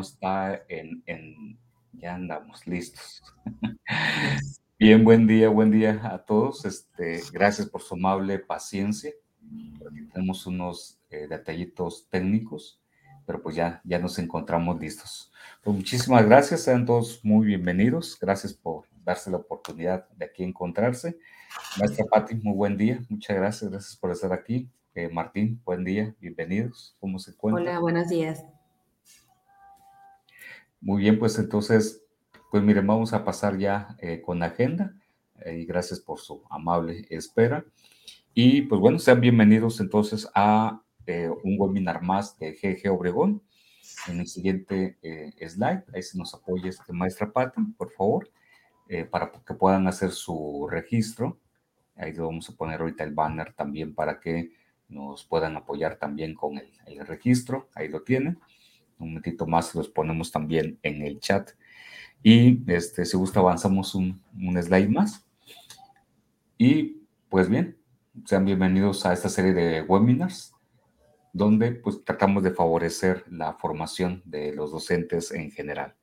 está en, ya andamos listos. Bien, buen día, buen día a todos. Este, gracias por su amable paciencia. tenemos unos eh, detallitos técnicos, pero pues ya, ya nos encontramos listos. Pues muchísimas gracias, sean todos muy bienvenidos. Gracias por darse la oportunidad de aquí encontrarse. Maestra Patti, muy buen día. Muchas gracias, gracias por estar aquí. Eh, Martín, buen día, bienvenidos. ¿Cómo se encuentran? Hola, buenos días. Muy bien, pues entonces, pues miren, vamos a pasar ya eh, con la agenda eh, y gracias por su amable espera. Y pues bueno, sean bienvenidos entonces a un webinar más de GG Obregón. En el siguiente slide, ahí se nos apoya este maestra Patti, por favor, para que puedan hacer su registro. Ahí lo vamos a poner ahorita el banner también para que nos puedan apoyar también con el, registro, ahí lo tienen. Un momentito más los ponemos también en el chat. Y este, si gusta avanzamos un, un slide más. Y pues bien, sean bienvenidos a esta serie de webinars donde pues tratamos de favorecer la formación de los docentes en general.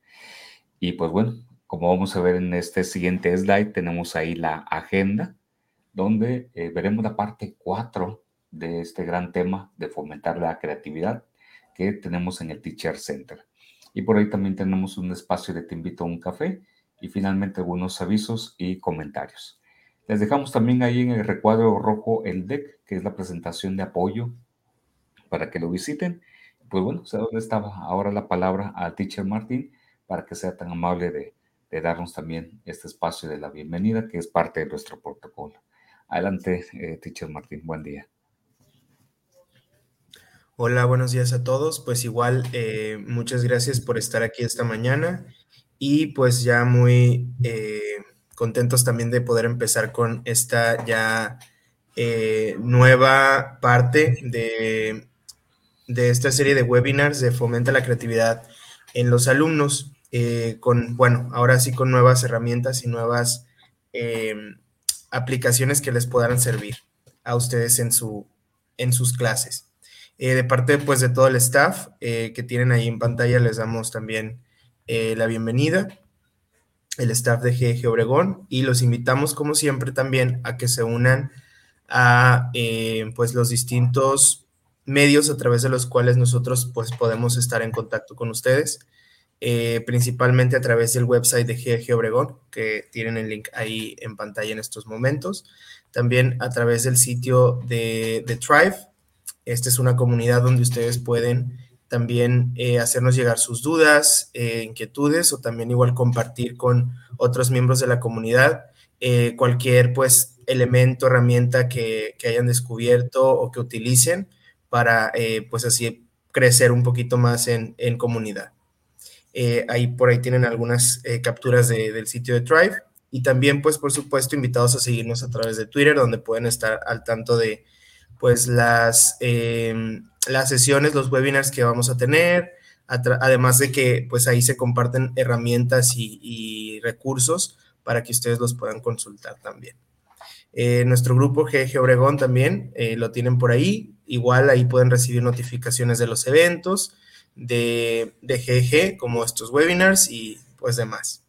Y pues bueno, como vamos a ver en este siguiente slide, tenemos ahí la agenda, donde eh, veremos la parte 4 de este gran tema de fomentar la creatividad que tenemos en el Teacher Center. Y por ahí también tenemos un espacio de Te invito a un café y finalmente algunos avisos y comentarios. Les dejamos también ahí en el recuadro rojo el deck, que es la presentación de apoyo para que lo visiten. Pues bueno, sé dónde estaba ahora la palabra al Teacher Martín para que sea tan amable de, de darnos también este espacio de la bienvenida, que es parte de nuestro protocolo. Adelante, eh, Teacher Martín, buen día. Hola, buenos días a todos. Pues igual, eh, muchas gracias por estar aquí esta mañana y pues ya muy eh, contentos también de poder empezar con esta ya eh, nueva parte de, de, esta serie de webinars de Fomenta la Creatividad en los alumnos, con, bueno, ahora sí con nuevas herramientas y nuevas aplicaciones que les puedan servir a ustedes en, su, en sus clases. Eh, de parte pues de todo el staff eh, que tienen ahí en pantalla les damos también eh, la bienvenida, el staff de GG Obregón y los invitamos como siempre también a que se unan a pues los distintos medios a través de los cuales nosotros pues podemos estar en contacto con ustedes, principalmente a través del website de GG Obregón que tienen el link ahí en pantalla en estos momentos, también a través del sitio de, de Thrive esta es una comunidad donde ustedes pueden también eh, hacernos llegar sus dudas, eh, inquietudes o también igual compartir con otros miembros de la comunidad eh, cualquier pues elemento, herramienta que, hayan descubierto o que utilicen para pues así crecer un poquito más en, comunidad. ahí por ahí tienen algunas capturas del sitio de Thrive y también pues por supuesto invitados a seguirnos a través de Twitter donde pueden estar al tanto de pues las, em, las sesiones, los webinars que vamos a tener, además de que pues ahí se comparten herramientas y, recursos para que ustedes los puedan consultar también. Eh, nuestro grupo GG Obregón también eh, lo tienen por ahí. Igual ahí pueden recibir notificaciones de los eventos de, de GG, como estos webinars y pues demás.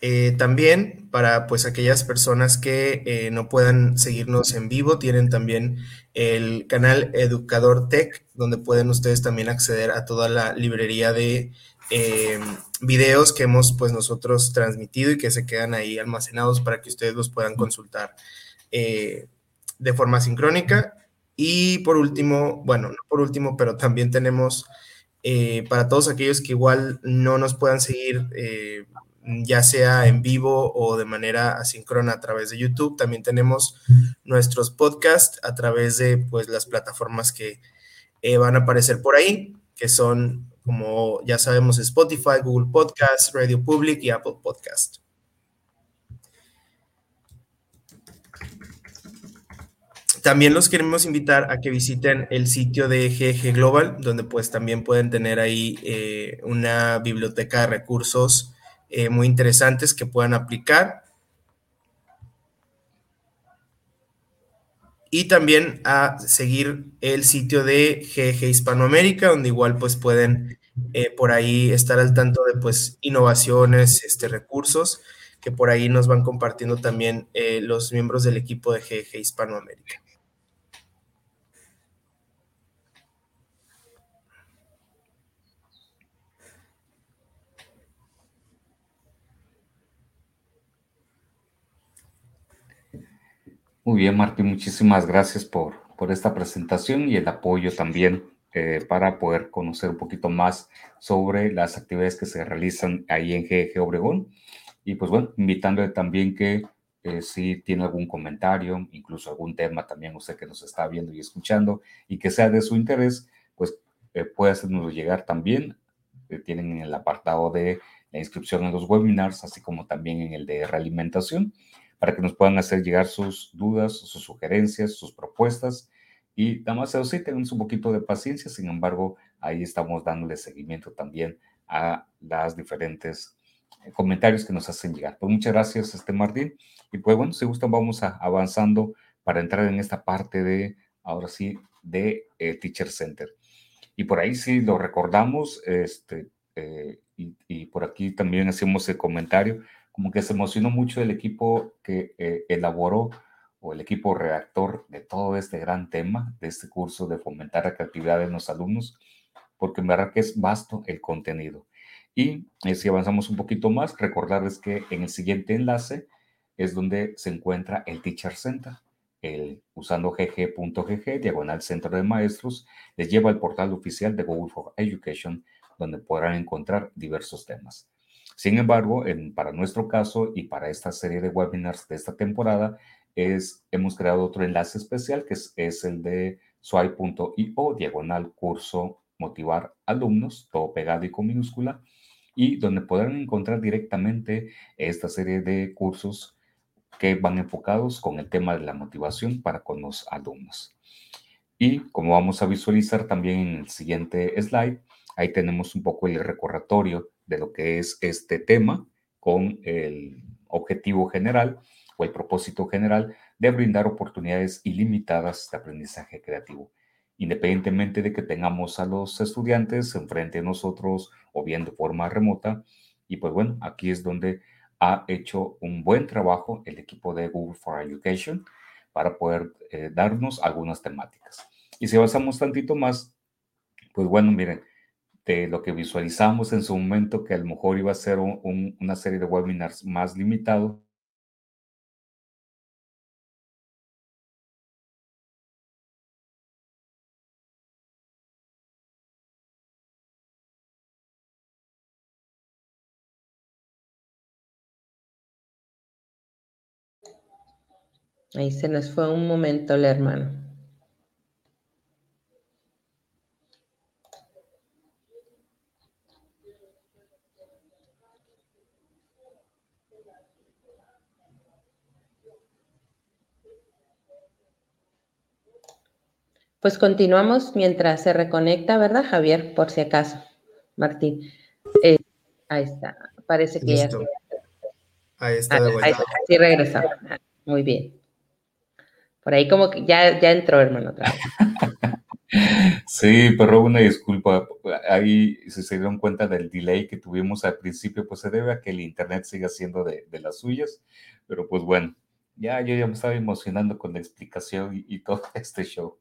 Eh, también para pues aquellas personas que eh, no puedan seguirnos en vivo, tienen también el canal Educador Tech, donde pueden ustedes también acceder a toda la librería de eh, videos que hemos pues nosotros transmitido y que se quedan ahí almacenados para que ustedes los puedan consultar de forma sincrónica. Y por último, bueno, no por último, pero también tenemos para todos aquellos que igual no nos puedan seguir ya sea en vivo o de manera asíncrona a través de YouTube. También tenemos nuestros podcasts a través de pues, las plataformas que eh, van a aparecer por ahí, que son, como ya sabemos, Spotify, Google Podcasts, Radio Public y Apple Podcast. También los queremos invitar a que visiten el sitio de GG Global, donde pues también pueden tener ahí eh, una biblioteca de recursos eh, muy interesantes que puedan aplicar. y también a seguir el sitio de GG Hispanoamérica, donde igual pues pueden eh, por ahí estar al tanto de pues innovaciones, este, recursos que por ahí nos van compartiendo también eh, los miembros del equipo de GG Hispanoamérica. Muy bien, Martín, muchísimas gracias por, por esta presentación y el apoyo también eh, para poder conocer un poquito más sobre las actividades que se realizan ahí en GG Obregón. Y pues bueno, invitándole también que eh, si tiene algún comentario, incluso algún tema también usted que nos está viendo y escuchando y que sea de su interés, pues eh, puede hacernos llegar también. tienen en el apartado de la inscripción en los webinars, así como también en el de realimentación para que nos puedan hacer llegar sus dudas, sus sugerencias, sus propuestas. Y nada más sí, tenemos un poquito de paciencia, sin embargo, ahí estamos dándole seguimiento también a las diferentes eh, comentarios que nos hacen llegar. Pues muchas gracias, este Martín. Y pues bueno, si gustan, vamos a, avanzando para entrar en esta parte de, ahora sí, de eh, Teacher Center. Y por ahí sí lo recordamos, este, eh, y, y, por aquí también hacemos el comentario como que se emocionó mucho el equipo que eh, elaboró o el equipo redactor de todo este gran tema, de este curso de fomentar la creatividad en los alumnos, porque en verdad que es vasto el contenido. Y eh, si avanzamos un poquito más, recordarles que en el siguiente enlace es donde se encuentra el Teacher Center. El, usando gg.gg, diagonal centro de maestros, les lleva al portal oficial de Google for Education, donde podrán encontrar diversos temas. Sin embargo, para nuestro caso y para esta serie de webinars de esta temporada, es, hemos creado otro enlace especial que es, el de swipe.io, diagonal curso motivar alumnos, todo pegado y con minúscula, y donde podrán encontrar directamente esta serie de cursos que van enfocados con el tema de la motivación para con los alumnos. Y como vamos a visualizar también en el siguiente slide, ahí tenemos un poco el recordatorio de lo que es este tema con el objetivo general o el propósito general de brindar oportunidades ilimitadas de aprendizaje creativo, independientemente de que tengamos a los estudiantes enfrente de nosotros o bien de forma remota. Y pues bueno, aquí es donde ha hecho un buen trabajo el equipo de Google for Education para poder eh, darnos algunas temáticas. Y si avanzamos tantito más, pues bueno, miren, lo que visualizamos en su momento, que a lo mejor iba a ser una serie de webinars más limitado. Ahí se nos fue un momento el hermano. Pues continuamos mientras se reconecta, ¿verdad, Javier? Por si acaso. Martín. Eh, ahí está. Parece que ya. Ahí está de vuelta. sí regresamos. Muy bien. Por ahí como que ya, ya entró, hermano, otra vez. Sí, pero una disculpa. Ahí, si se dieron cuenta del delay que tuvimos al principio, pues se debe a que el internet siga siendo de, las suyas. Pero pues bueno, ya yo ya me estaba emocionando con la explicación y todo este show.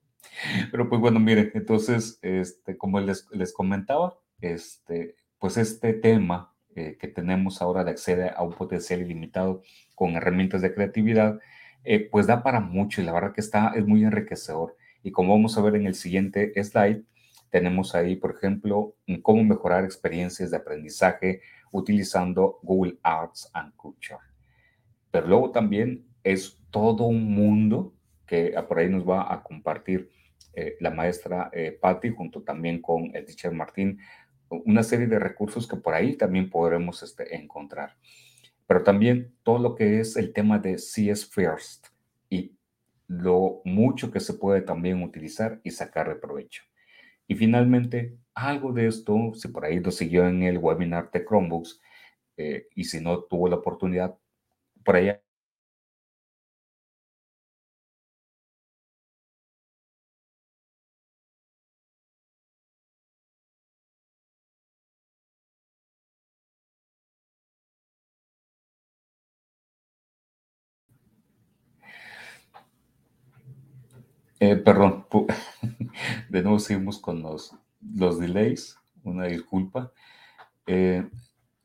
Pero pues bueno, miren, entonces, este, como les, les comentaba, este, pues este tema eh, que tenemos ahora de acceder a un potencial ilimitado con herramientas de creatividad, eh, pues da para mucho y la verdad que está, es muy enriquecedor. Y como vamos a ver en el siguiente slide, tenemos ahí, por ejemplo, cómo mejorar experiencias de aprendizaje utilizando Google Arts and Culture. Pero luego también es todo un mundo que por ahí nos va a compartir eh, la maestra eh, Patti junto también con el teacher Martín, una serie de recursos que por ahí también podremos este, encontrar. Pero también todo lo que es el tema de CS First y lo mucho que se puede también utilizar y sacar de provecho. Y finalmente, algo de esto, si por ahí lo siguió en el webinar de Chromebooks eh, y si no tuvo la oportunidad, por allá Eh, perdón, de nuevo seguimos con los, los delays, una disculpa. Eh,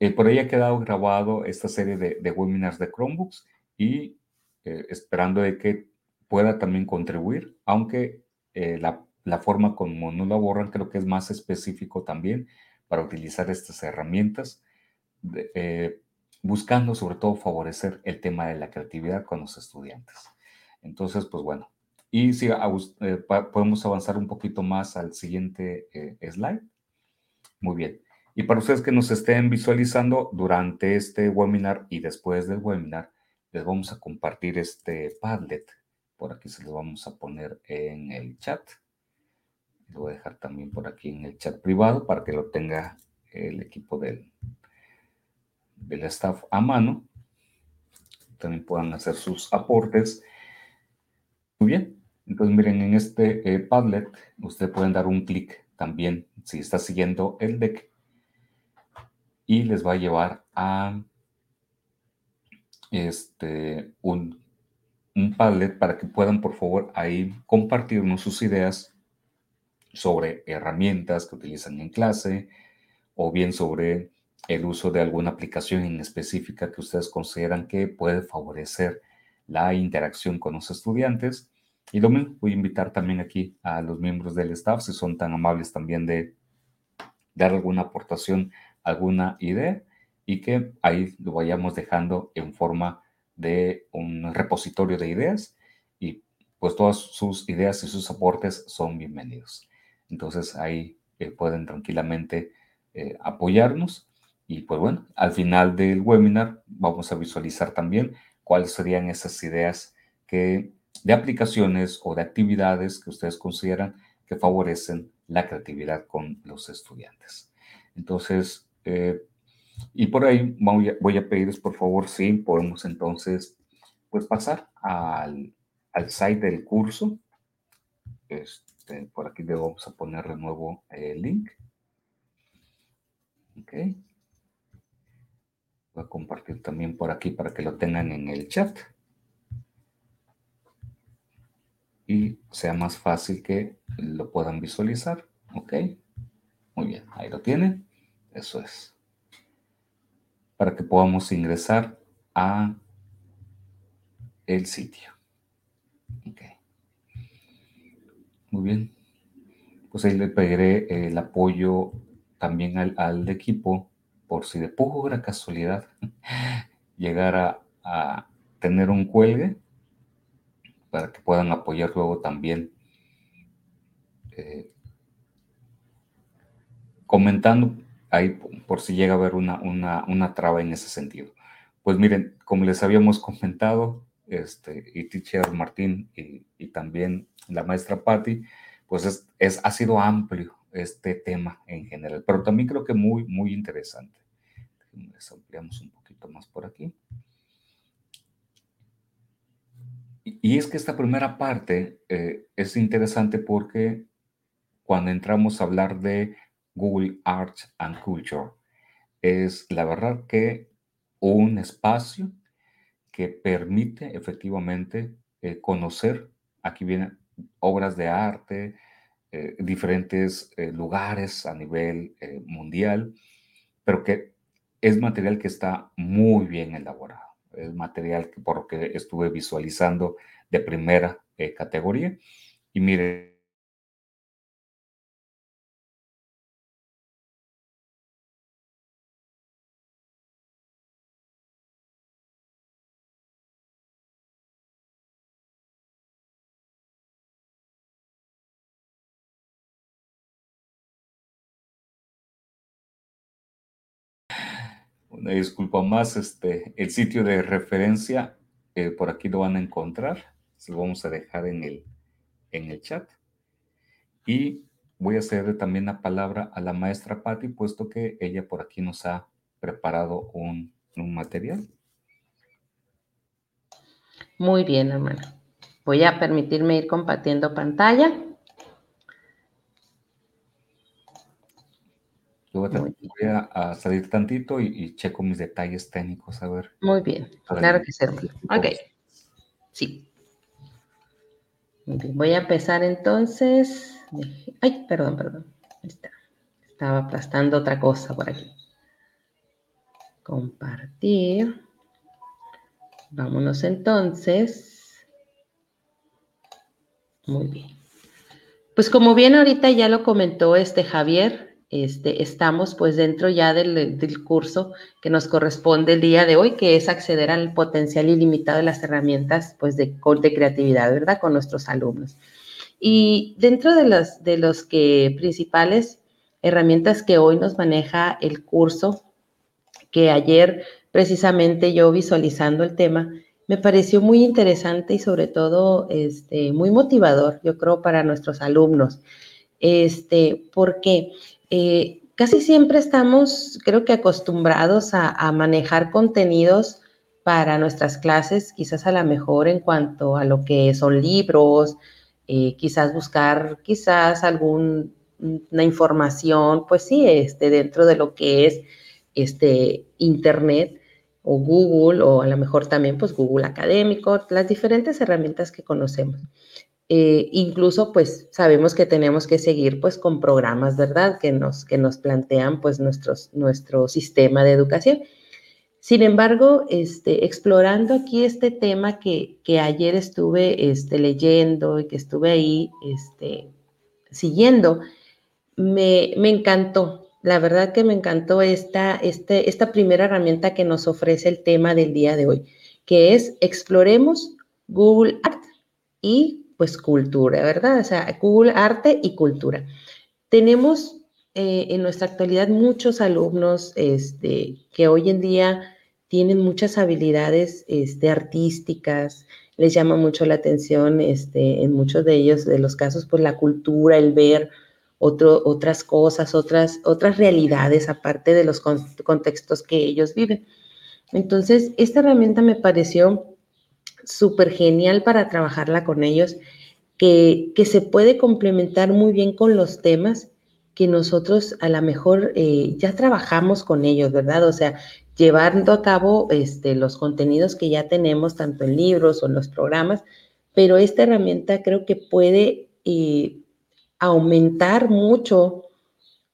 eh, por ahí ha quedado grabado esta serie de, de webinars de Chromebooks y esperando de que pueda también contribuir, aunque la, la, forma como no la borran creo que es más específico también para utilizar estas herramientas, buscando sobre todo favorecer el tema de la creatividad con los estudiantes. Entonces, pues bueno, y si eh, podemos avanzar un poquito más al siguiente eh, slide. Muy bien. Y para ustedes que nos estén visualizando durante este webinar y después del webinar, les vamos a compartir este Padlet. Por aquí se lo vamos a poner en el chat. Lo voy a dejar también por aquí en el chat privado para que lo tenga el equipo del, del staff a mano. También puedan hacer sus aportes. Muy bien. Entonces, miren, en este eh, Padlet, ustedes pueden dar un clic también si está siguiendo el deck y les va a llevar a este, un, un Padlet para que puedan, por favor, ahí compartirnos sus ideas sobre herramientas que utilizan en clase o bien sobre el uso de alguna aplicación en específica que ustedes consideran que puede favorecer la interacción con los estudiantes y lo mismo, voy a invitar también aquí a los miembros del staff, si son tan amables también de dar alguna aportación, alguna idea, y que ahí lo vayamos dejando en forma de un repositorio de ideas, y pues todas sus ideas y sus aportes son bienvenidos. Entonces ahí eh, pueden tranquilamente eh, apoyarnos. Y pues bueno, al final del webinar vamos a visualizar también cuáles serían esas ideas que de aplicaciones o de actividades que ustedes consideran que favorecen la creatividad con los estudiantes. Entonces, eh, y por ahí voy a, pedirles, por favor, si podemos entonces, pues pasar al, al site del curso. Este, por aquí le vamos a poner de nuevo el link. Ok. Voy a compartir también por aquí para que lo tengan en el chat. Y sea más fácil que lo puedan visualizar. ¿Ok? Muy bien, ahí lo tienen. Eso es. Para que podamos ingresar a el sitio. Ok. Muy bien. Pues ahí le pediré el apoyo también al, equipo por si de pura casualidad llegara a tener un cuelgue para que puedan apoyar luego también eh, comentando ahí por si llega a haber una, una, traba en ese sentido. Pues miren, como les habíamos comentado, este, y teacher Martín y, también la maestra Patti, pues es, ha sido amplio este tema en general, pero también creo que muy, muy interesante. Les ampliamos un poquito más por aquí. Y es que esta primera parte eh, es interesante porque cuando entramos a hablar de Google Arts and Culture, es la verdad que un espacio que permite efectivamente eh, conocer, aquí vienen obras de arte, eh, diferentes lugares a nivel mundial, pero que es material que está muy bien elaborado el material por lo que estuve visualizando de primera eh, categoría. Y mire, una disculpa más, este, el sitio de referencia, eh, por aquí lo van a encontrar, lo vamos a dejar en el, en el chat. Y voy a hacer también la palabra a la maestra Patti, puesto que ella por aquí nos ha preparado un, un material. Muy bien, hermana. Voy a permitirme ir compartiendo pantalla. Voy a, salir tantito y, checo mis detalles técnicos, a ver. Muy bien, claro que sí. Ok, sí. Voy a empezar entonces. Ay, perdón, perdón. Está. Estaba aplastando otra cosa por aquí. Compartir. Vámonos entonces. Muy bien. Pues como bien ahorita ya lo comentó este Javier, este, estamos pues dentro ya del, del, curso que nos corresponde el día de hoy, que es acceder al potencial ilimitado de las herramientas pues de, de creatividad, ¿verdad? Con nuestros alumnos. Y dentro de los, de los que principales herramientas que hoy nos maneja el curso, que ayer precisamente yo visualizando el tema, me pareció muy interesante y sobre todo este, muy motivador, yo creo, para nuestros alumnos. Este, porque eh, casi siempre estamos, creo que acostumbrados a, manejar contenidos para nuestras clases, quizás a lo mejor en cuanto a lo que son libros, eh, quizás buscar quizás alguna información, pues sí, este, dentro de lo que es este, Internet, o Google o a lo mejor también pues Google Académico, las diferentes herramientas que conocemos. Eh, incluso pues sabemos que tenemos que seguir pues con programas, ¿verdad? Que nos, que nos plantean pues nuestros, nuestro sistema de educación. Sin embargo, este, explorando aquí este tema que, que ayer estuve este, leyendo y que estuve ahí este, siguiendo, me, me encantó, la verdad que me encantó esta, este, esta primera herramienta que nos ofrece el tema del día de hoy, que es exploremos Google Art y pues cultura, ¿verdad? O sea, Google Arte y cultura. Tenemos eh, en nuestra actualidad muchos alumnos este, que hoy en día tienen muchas habilidades este, artísticas, les llama mucho la atención este, en muchos de ellos, de los casos, pues la cultura, el ver, otras cosas, otras, otras realidades aparte de los contextos que ellos viven. Entonces, esta herramienta me pareció súper genial para trabajarla con ellos, que, que, se puede complementar muy bien con los temas que nosotros a lo mejor eh, ya trabajamos con ellos, ¿verdad? O sea, llevando a cabo este, los contenidos que ya tenemos, tanto en libros o en los programas, pero esta herramienta creo que puede eh, aumentar mucho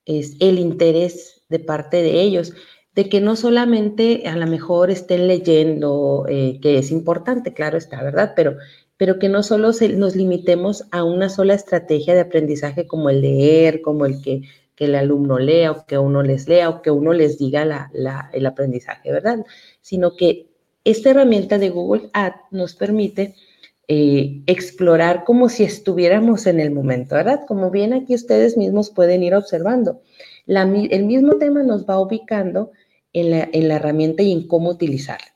es el interés de parte de ellos, de que no solamente a lo mejor estén leyendo, eh, que es importante, claro está, ¿verdad? Pero, pero que no solo nos limitemos a una sola estrategia de aprendizaje como el leer, como el que, que el alumno lea o que uno les lea o que uno les diga el aprendizaje, ¿verdad? Sino que esta herramienta de Google Ads nos permite eh, explorar como si estuviéramos en el momento, ¿verdad? Como bien aquí ustedes mismos pueden ir observando. el mismo tema nos va ubicando en la, en herramienta y en cómo utilizarla.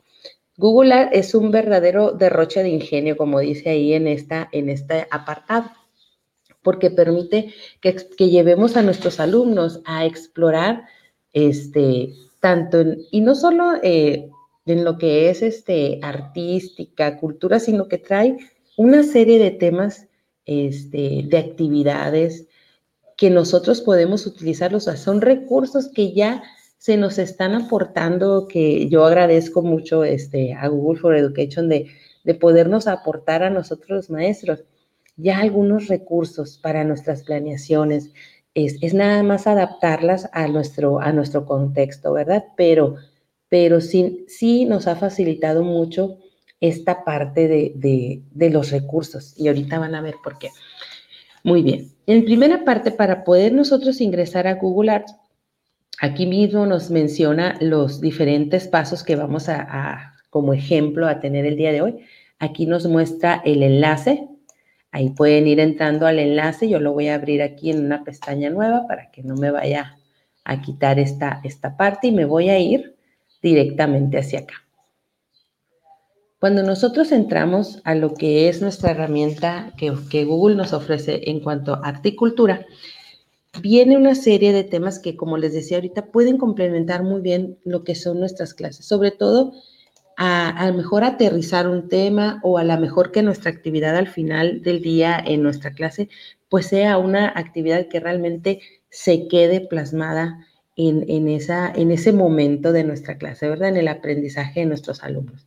Google Art es un verdadero derroche de ingenio, como dice ahí en, esta, en este apartado, porque permite que, que llevemos a nuestros alumnos a explorar este, tanto, y no solo eh, en lo que es este, artística, cultura, sino que trae una serie de temas, este, de actividades que nosotros podemos utilizarlos. son recursos que ya se nos están aportando, que yo agradezco mucho este, a Google for Education de, de podernos aportar a nosotros los maestros ya algunos recursos para nuestras planeaciones. Es, es, nada más adaptarlas a nuestro, a nuestro contexto, ¿verdad? Pero pero sí, sí nos ha facilitado mucho esta parte de, de, los recursos y ahorita van a ver por qué. Muy bien, en primera parte, para poder nosotros ingresar a Google Arts, aquí mismo nos menciona los diferentes pasos que vamos a, como ejemplo a tener el día de hoy. Aquí nos muestra el enlace. Ahí pueden ir entrando al enlace. Yo lo voy a abrir aquí en una pestaña nueva para que no me vaya a quitar esta, esta parte y me voy a ir directamente hacia acá. Cuando nosotros entramos a lo que es nuestra herramienta que, que Google nos ofrece en cuanto a articultura, viene una serie de temas que, como les decía ahorita, pueden complementar muy bien lo que son nuestras clases, sobre todo a, a lo mejor aterrizar un tema o a lo mejor que nuestra actividad al final del día en nuestra clase, pues sea una actividad que realmente se quede plasmada en, esa, en ese momento de nuestra clase, ¿verdad? En el aprendizaje de nuestros alumnos.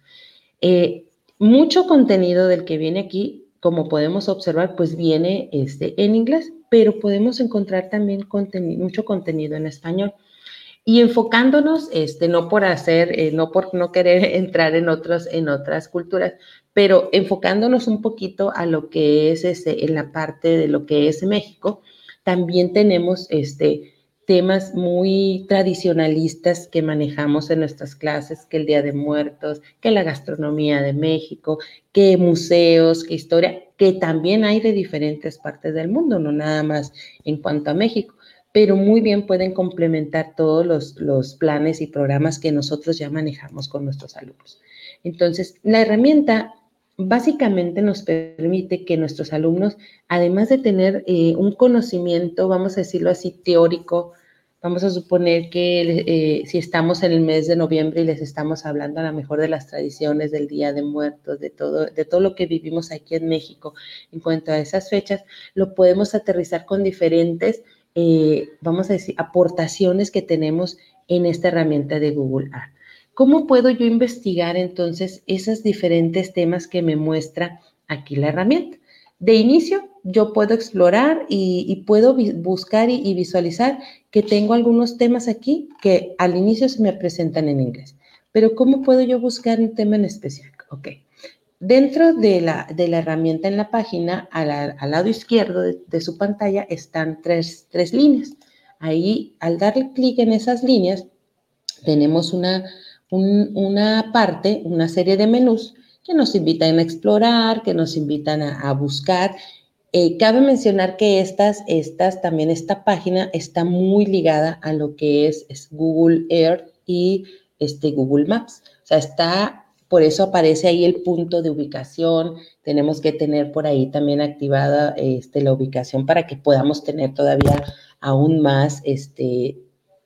Eh, mucho contenido del que viene aquí como podemos observar, pues viene este, en inglés, pero podemos encontrar también mucho contenido en español. Y enfocándonos, este, no por hacer, eh, no por no querer entrar en, otros, en otras culturas, pero enfocándonos un poquito a lo que es este, en la parte de lo que es México, también tenemos este, temas muy tradicionalistas que manejamos en nuestras clases, que el Día de Muertos, que la gastronomía de México, que museos, que historia, que también hay de diferentes partes del mundo, no nada más en cuanto a México, pero muy bien pueden complementar todos los, los planes y programas que nosotros ya manejamos con nuestros alumnos. Entonces, la herramienta básicamente nos permite que nuestros alumnos, además de tener eh, un conocimiento, vamos a decirlo así, teórico, vamos a suponer que eh, si estamos en el mes de noviembre y les estamos hablando a lo mejor de las tradiciones del Día de Muertos, de todo, de todo lo que vivimos aquí en México en cuanto a esas fechas, lo podemos aterrizar con diferentes, eh, vamos a decir, aportaciones que tenemos en esta herramienta de Google Art. ¿Cómo puedo yo investigar entonces esos diferentes temas que me muestra aquí la herramienta? De inicio, yo puedo explorar y, puedo buscar y, visualizar que tengo algunos temas aquí que al inicio se me presentan en inglés. Pero ¿cómo puedo yo buscar un tema en específico? Ok. Dentro de la, de la herramienta en la página, al, lado izquierdo de, su pantalla, están tres, tres líneas. Ahí, al darle clic en esas líneas, tenemos una, una parte, una serie de menús que nos invitan a explorar, que nos invitan a, buscar. Eh, cabe mencionar que estas, estas, también esta página está muy ligada a lo que es, Google Earth y este Google Maps. O sea, está, por eso aparece ahí el punto de ubicación. Tenemos que tener por ahí también activada este, la ubicación para que podamos tener todavía aún más este,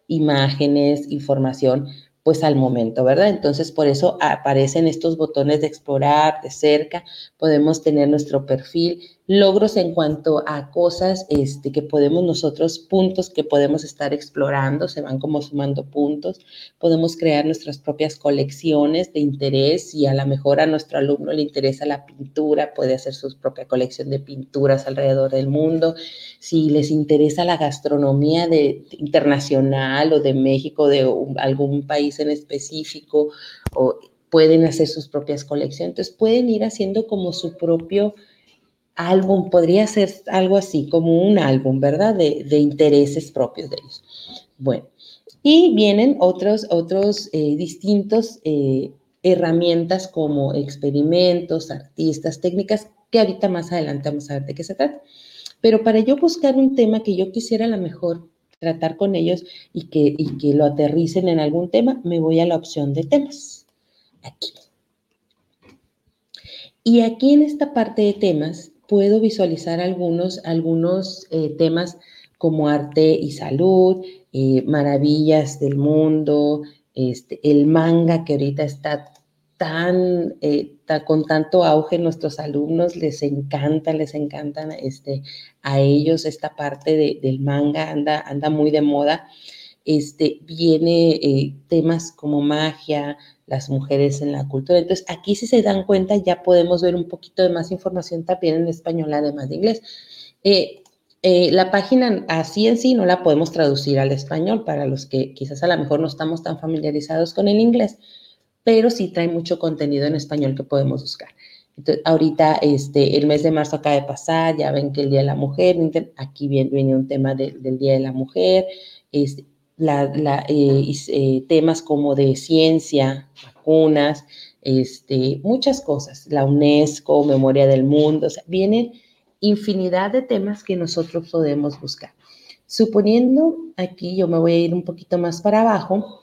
imágenes, información pues al momento, ¿verdad? Entonces, por eso aparecen estos botones de explorar de cerca, podemos tener nuestro perfil, logros en cuanto a cosas este, que podemos nosotros, puntos que podemos estar explorando, se van como sumando puntos, podemos crear nuestras propias colecciones de interés y a lo mejor a nuestro alumno le interesa la pintura, puede hacer su propia colección de pinturas alrededor del mundo, si les interesa la gastronomía de, internacional o de México, de algún país en específico, o pueden hacer sus propias colecciones, entonces pueden ir haciendo como su propio álbum, podría ser algo así, como un álbum, ¿verdad? De, intereses propios de ellos. Bueno, y vienen otros, otros eh, distintos eh, herramientas como experimentos, artistas, técnicas, que ahorita más adelante vamos a ver de qué se trata. Pero para yo buscar un tema que yo quisiera a lo mejor tratar con ellos y que, y que lo aterricen en algún tema, me voy a la opción de temas. Aquí. Y aquí en esta parte de temas puedo visualizar algunos, algunos eh, temas como arte y salud, eh, maravillas del mundo, este, el manga que ahorita está tan, eh, con tanto auge nuestros alumnos, les encanta, les encantan este, a ellos esta parte del manga, anda, anda muy de moda. Este, viene temas como magia, las mujeres en la cultura. Entonces, aquí si se dan cuenta, ya podemos ver un poquito de más información también en español, además de inglés. Eh, eh, la página así en sí no la podemos traducir al español para los que quizás a lo mejor no estamos tan familiarizados con el inglés, pero sí trae mucho contenido en español que podemos buscar. Entonces, ahorita este, el mes de marzo acaba de pasar, ya ven que el Día de la Mujer, aquí viene, viene un tema del Día de la Mujer, este, la, eh, eh, temas como de ciencia, vacunas, este, muchas cosas, la UNESCO, Memoria del Mundo, o sea, vienen infinidad de temas que nosotros podemos buscar. Suponiendo, aquí yo me voy a ir un poquito más para abajo,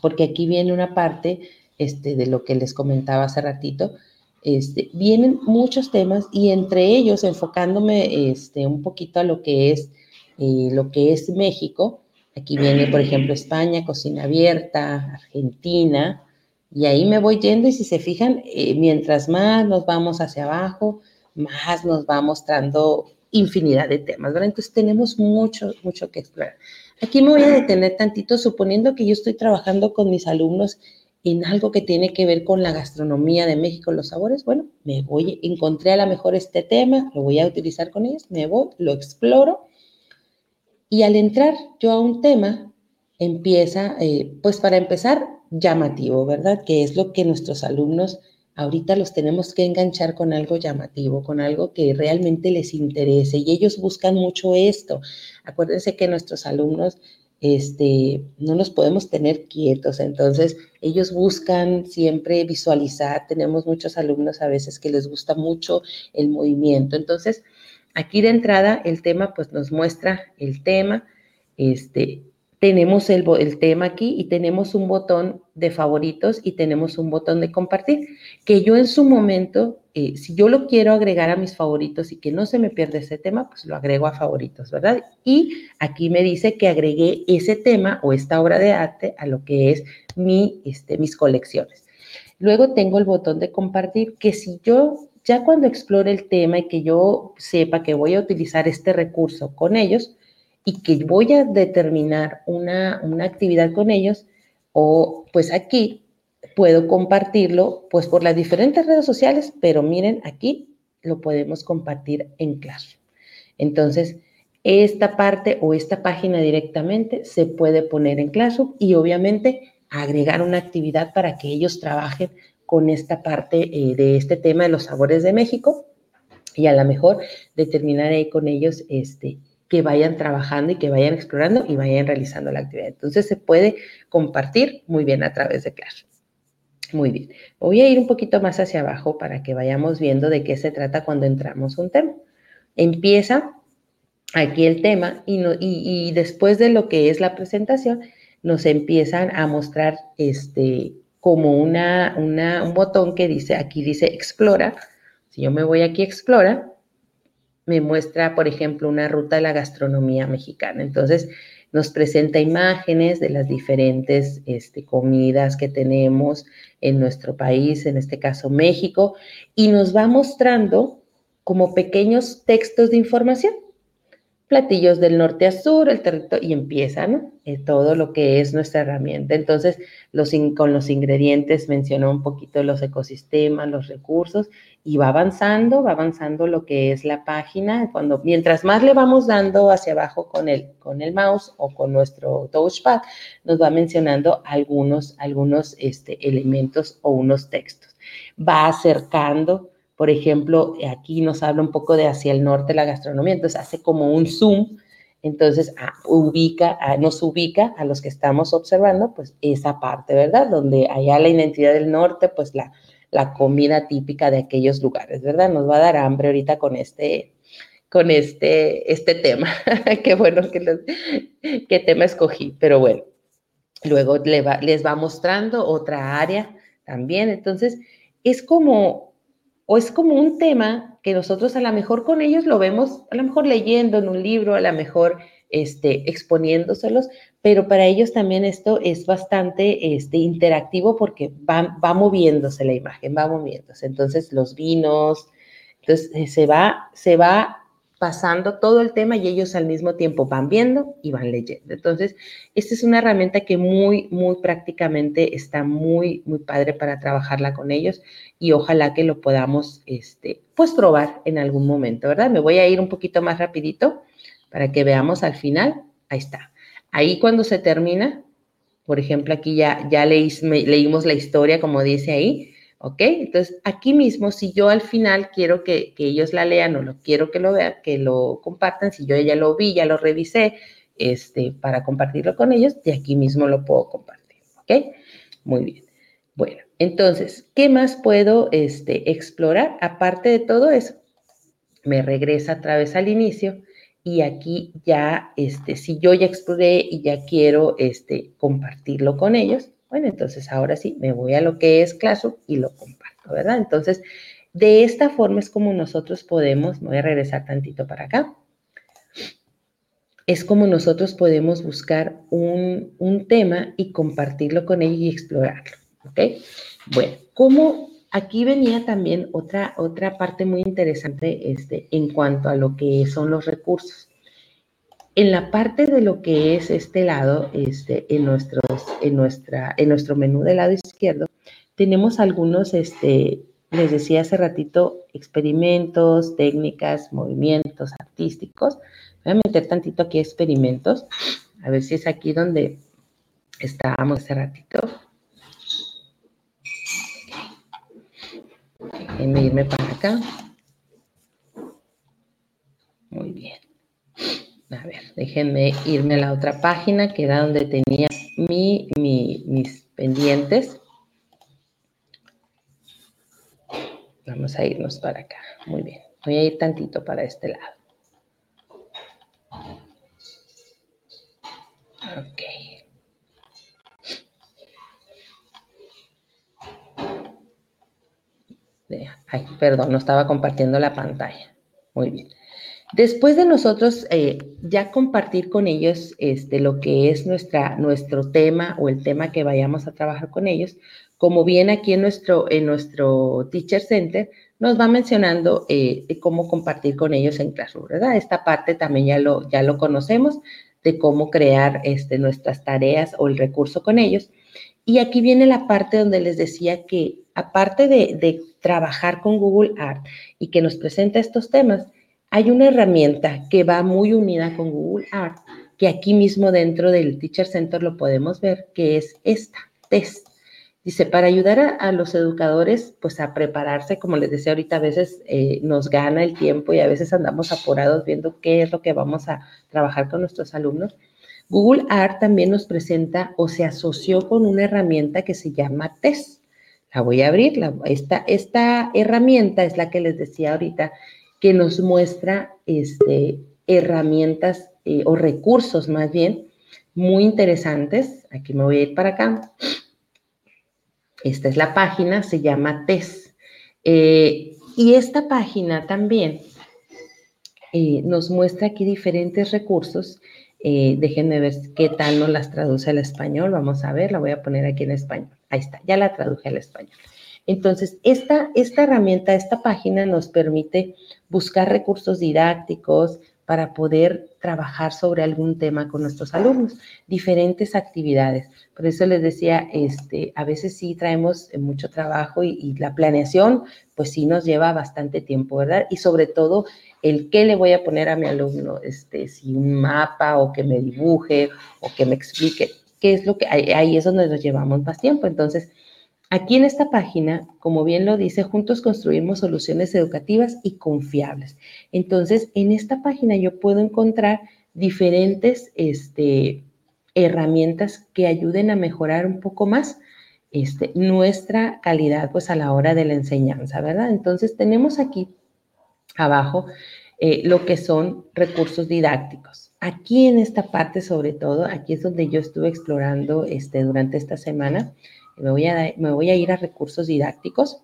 porque aquí viene una parte este, de lo que les comentaba hace ratito, este, vienen muchos temas y entre ellos enfocándome este, un poquito a lo que es, eh, lo que es México, Aquí viene, por ejemplo, España, cocina abierta, Argentina, y ahí me voy yendo y si se fijan, eh, mientras más nos vamos hacia abajo, más nos va mostrando infinidad de temas, ¿verdad? Entonces tenemos mucho, mucho que explorar. Aquí me voy a detener tantito, suponiendo que yo estoy trabajando con mis alumnos en algo que tiene que ver con la gastronomía de México, los sabores, bueno, me voy, encontré a lo mejor este tema, lo voy a utilizar con ellos, me voy, lo exploro y al entrar yo a un tema, empieza, eh, pues para empezar, llamativo, ¿verdad? Que es lo que nuestros alumnos ahorita los tenemos que enganchar con algo llamativo, con algo que realmente les interese y ellos buscan mucho esto. Acuérdense que nuestros alumnos este, no nos podemos tener quietos. Entonces, ellos buscan siempre visualizar. Tenemos muchos alumnos a veces que les gusta mucho el movimiento. Entonces, aquí de entrada, el tema pues nos muestra el tema. Este, tenemos el, el, tema aquí y tenemos un botón de favoritos y tenemos un botón de compartir, que yo en su momento, eh, si yo lo quiero agregar a mis favoritos y que no se me pierda ese tema, pues lo agrego a favoritos, ¿verdad? Y aquí me dice que agregué ese tema o esta obra de arte a lo que es mi, este, mis colecciones. Luego tengo el botón de compartir, que si yo ya cuando explore el tema y que yo sepa que voy a utilizar este recurso con ellos, y que voy a determinar una, actividad con ellos, o pues aquí puedo compartirlo pues por las diferentes redes sociales, pero miren aquí lo podemos compartir en clase. Entonces, esta parte o esta página directamente se puede poner en Classroom y obviamente agregar una actividad para que ellos trabajen con esta parte eh, de este tema de los sabores de México y a lo mejor determinar ahí con ellos este, que vayan trabajando y que vayan explorando y vayan realizando la actividad. Entonces se puede compartir muy bien a través de Clash. Muy bien. Voy a ir un poquito más hacia abajo para que vayamos viendo de qué se trata cuando entramos un tema. Empieza aquí el tema y, y, después de lo que es la presentación nos empiezan a mostrar este como una, un botón que dice, aquí dice explora. Si yo me voy aquí explora, me muestra, por ejemplo, una ruta de la gastronomía mexicana. Entonces, nos presenta imágenes de las diferentes este, comidas que tenemos en nuestro país, en este caso México, y nos va mostrando como pequeños textos de información platillos del norte a sur, el territorio, y empieza. Eh, todo lo que es nuestra herramienta. Entonces, los con los ingredientes mencionó un poquito los ecosistemas, los recursos, y va avanzando, va avanzando lo que es la página. Cuando, mientras más le vamos dando hacia abajo con el, con el mouse o con nuestro touchpad, nos va mencionando algunos, algunos este, elementos o unos textos. Va acercando por ejemplo, aquí nos habla un poco de hacia el norte la gastronomía, entonces hace como un zoom, entonces ah, ubica, ah, nos ubica a los que estamos observando, pues esa parte, ¿verdad? Donde allá la identidad del norte, pues la, la comida típica de aquellos lugares, ¿verdad? Nos va a dar hambre ahorita con este, con este, este tema. Qué bueno que qué tema escogí, pero bueno. Luego les va mostrando otra área también. Entonces, es como o es como un tema que nosotros a lo mejor con ellos lo vemos, a lo mejor leyendo en un libro, a lo mejor este, exponiéndoselos, pero para ellos también esto es bastante este, interactivo porque va, va moviéndose la imagen, va moviéndose. Entonces los vinos, entonces eh, se va, se va pasando todo el tema y ellos al mismo tiempo van viendo y van leyendo. Entonces, esta es una herramienta que muy, muy prácticamente está muy, muy padre para trabajarla con ellos y ojalá que lo podamos, este, pues probar en algún momento, ¿verdad? Me voy a ir un poquito más rapidito para que veamos al final. Ahí está. Ahí cuando se termina, por ejemplo, aquí ya, ya leímos la historia, como dice ahí, ¿Ok? Entonces, aquí mismo, si yo al final quiero que, ellos la lean o lo quiero que lo vean, que lo compartan, si yo ya lo vi, ya lo revisé, este, para compartirlo con ellos, de aquí mismo lo puedo compartir. ¿Ok? Muy bien. Bueno, entonces, ¿qué más puedo este, explorar? Aparte de todo eso, me regresa otra vez al inicio y aquí ya, este, si yo ya exploré y ya quiero este, compartirlo con ellos, bueno, entonces ahora sí, me voy a lo que es Classroom y lo comparto, ¿verdad? Entonces, de esta forma es como nosotros podemos, voy a regresar tantito para acá, es como nosotros podemos buscar un, tema y compartirlo con ellos y explorarlo, ¿ok? Bueno, como aquí venía también otra, otra parte muy interesante este, en cuanto a lo que son los recursos. En la parte de lo que es este lado, este, en, nuestros, en, nuestra, en nuestro menú del lado izquierdo, tenemos algunos, este, les decía hace ratito, experimentos, técnicas, movimientos artísticos. Voy a meter tantito aquí experimentos, a ver si es aquí donde estábamos hace ratito. Déjenme irme para acá. Muy bien. A ver, déjenme irme a la otra página, que era donde tenía mi, mis pendientes. Vamos a irnos para acá. Muy bien. Voy a ir tantito para este lado. Ok. Ay, perdón, no estaba compartiendo la pantalla. Muy bien. Después de nosotros eh, ya compartir con ellos este, lo que es nuestra, nuestro tema o el tema que vayamos a trabajar con ellos, como bien aquí en nuestro, en nuestro Teacher Center, nos va mencionando eh, cómo compartir con ellos en Classroom, ¿verdad? Esta parte también ya lo, ya lo conocemos, de cómo crear este, nuestras tareas o el recurso con ellos. Y aquí viene la parte donde les decía que aparte de, de trabajar con Google Art y que nos presenta estos temas, hay una herramienta que va muy unida con Google Art, que aquí mismo dentro del Teacher Center lo podemos ver, que es esta, test. Dice, para ayudar a, los educadores, pues a prepararse, como les decía ahorita, a veces eh, nos gana el tiempo y a veces andamos apurados viendo qué es lo que vamos a trabajar con nuestros alumnos. Google Art también nos presenta o se asoció con una herramienta que se llama TEST. La voy a abrir. esta, esta herramienta es la que les decía ahorita, que nos muestra este, herramientas eh, o recursos más bien muy interesantes. Aquí me voy a ir para acá. Esta es la página, se llama TES. Eh, y esta página también eh, nos muestra aquí diferentes recursos. déjenme ver qué tal nos las traduce al español. Vamos a ver, la voy a poner aquí en español. Ahí está, ya la traduje al español. Entonces, esta, esta herramienta, esta página nos permite buscar recursos didácticos para poder trabajar sobre algún tema con nuestros alumnos, diferentes actividades. Por eso les decía, este, a veces sí traemos mucho trabajo y, la planeación, pues sí nos lleva bastante tiempo, ¿verdad? Y sobre todo el qué le voy a poner a mi alumno, este, si un mapa o que me dibuje o que me explique, qué es lo que, ahí es donde nos llevamos más tiempo. Entonces, Aquí en esta página, como bien lo dice, juntos construimos soluciones educativas y confiables. Entonces, en esta página yo puedo encontrar diferentes este, herramientas que ayuden a mejorar un poco más este, nuestra calidad pues a la hora de la enseñanza, ¿verdad? Entonces, tenemos aquí abajo eh, lo que son recursos didácticos. Aquí en esta parte, sobre todo, aquí es donde yo estuve explorando este, durante esta semana, me voy a, me voy a ir a recursos didácticos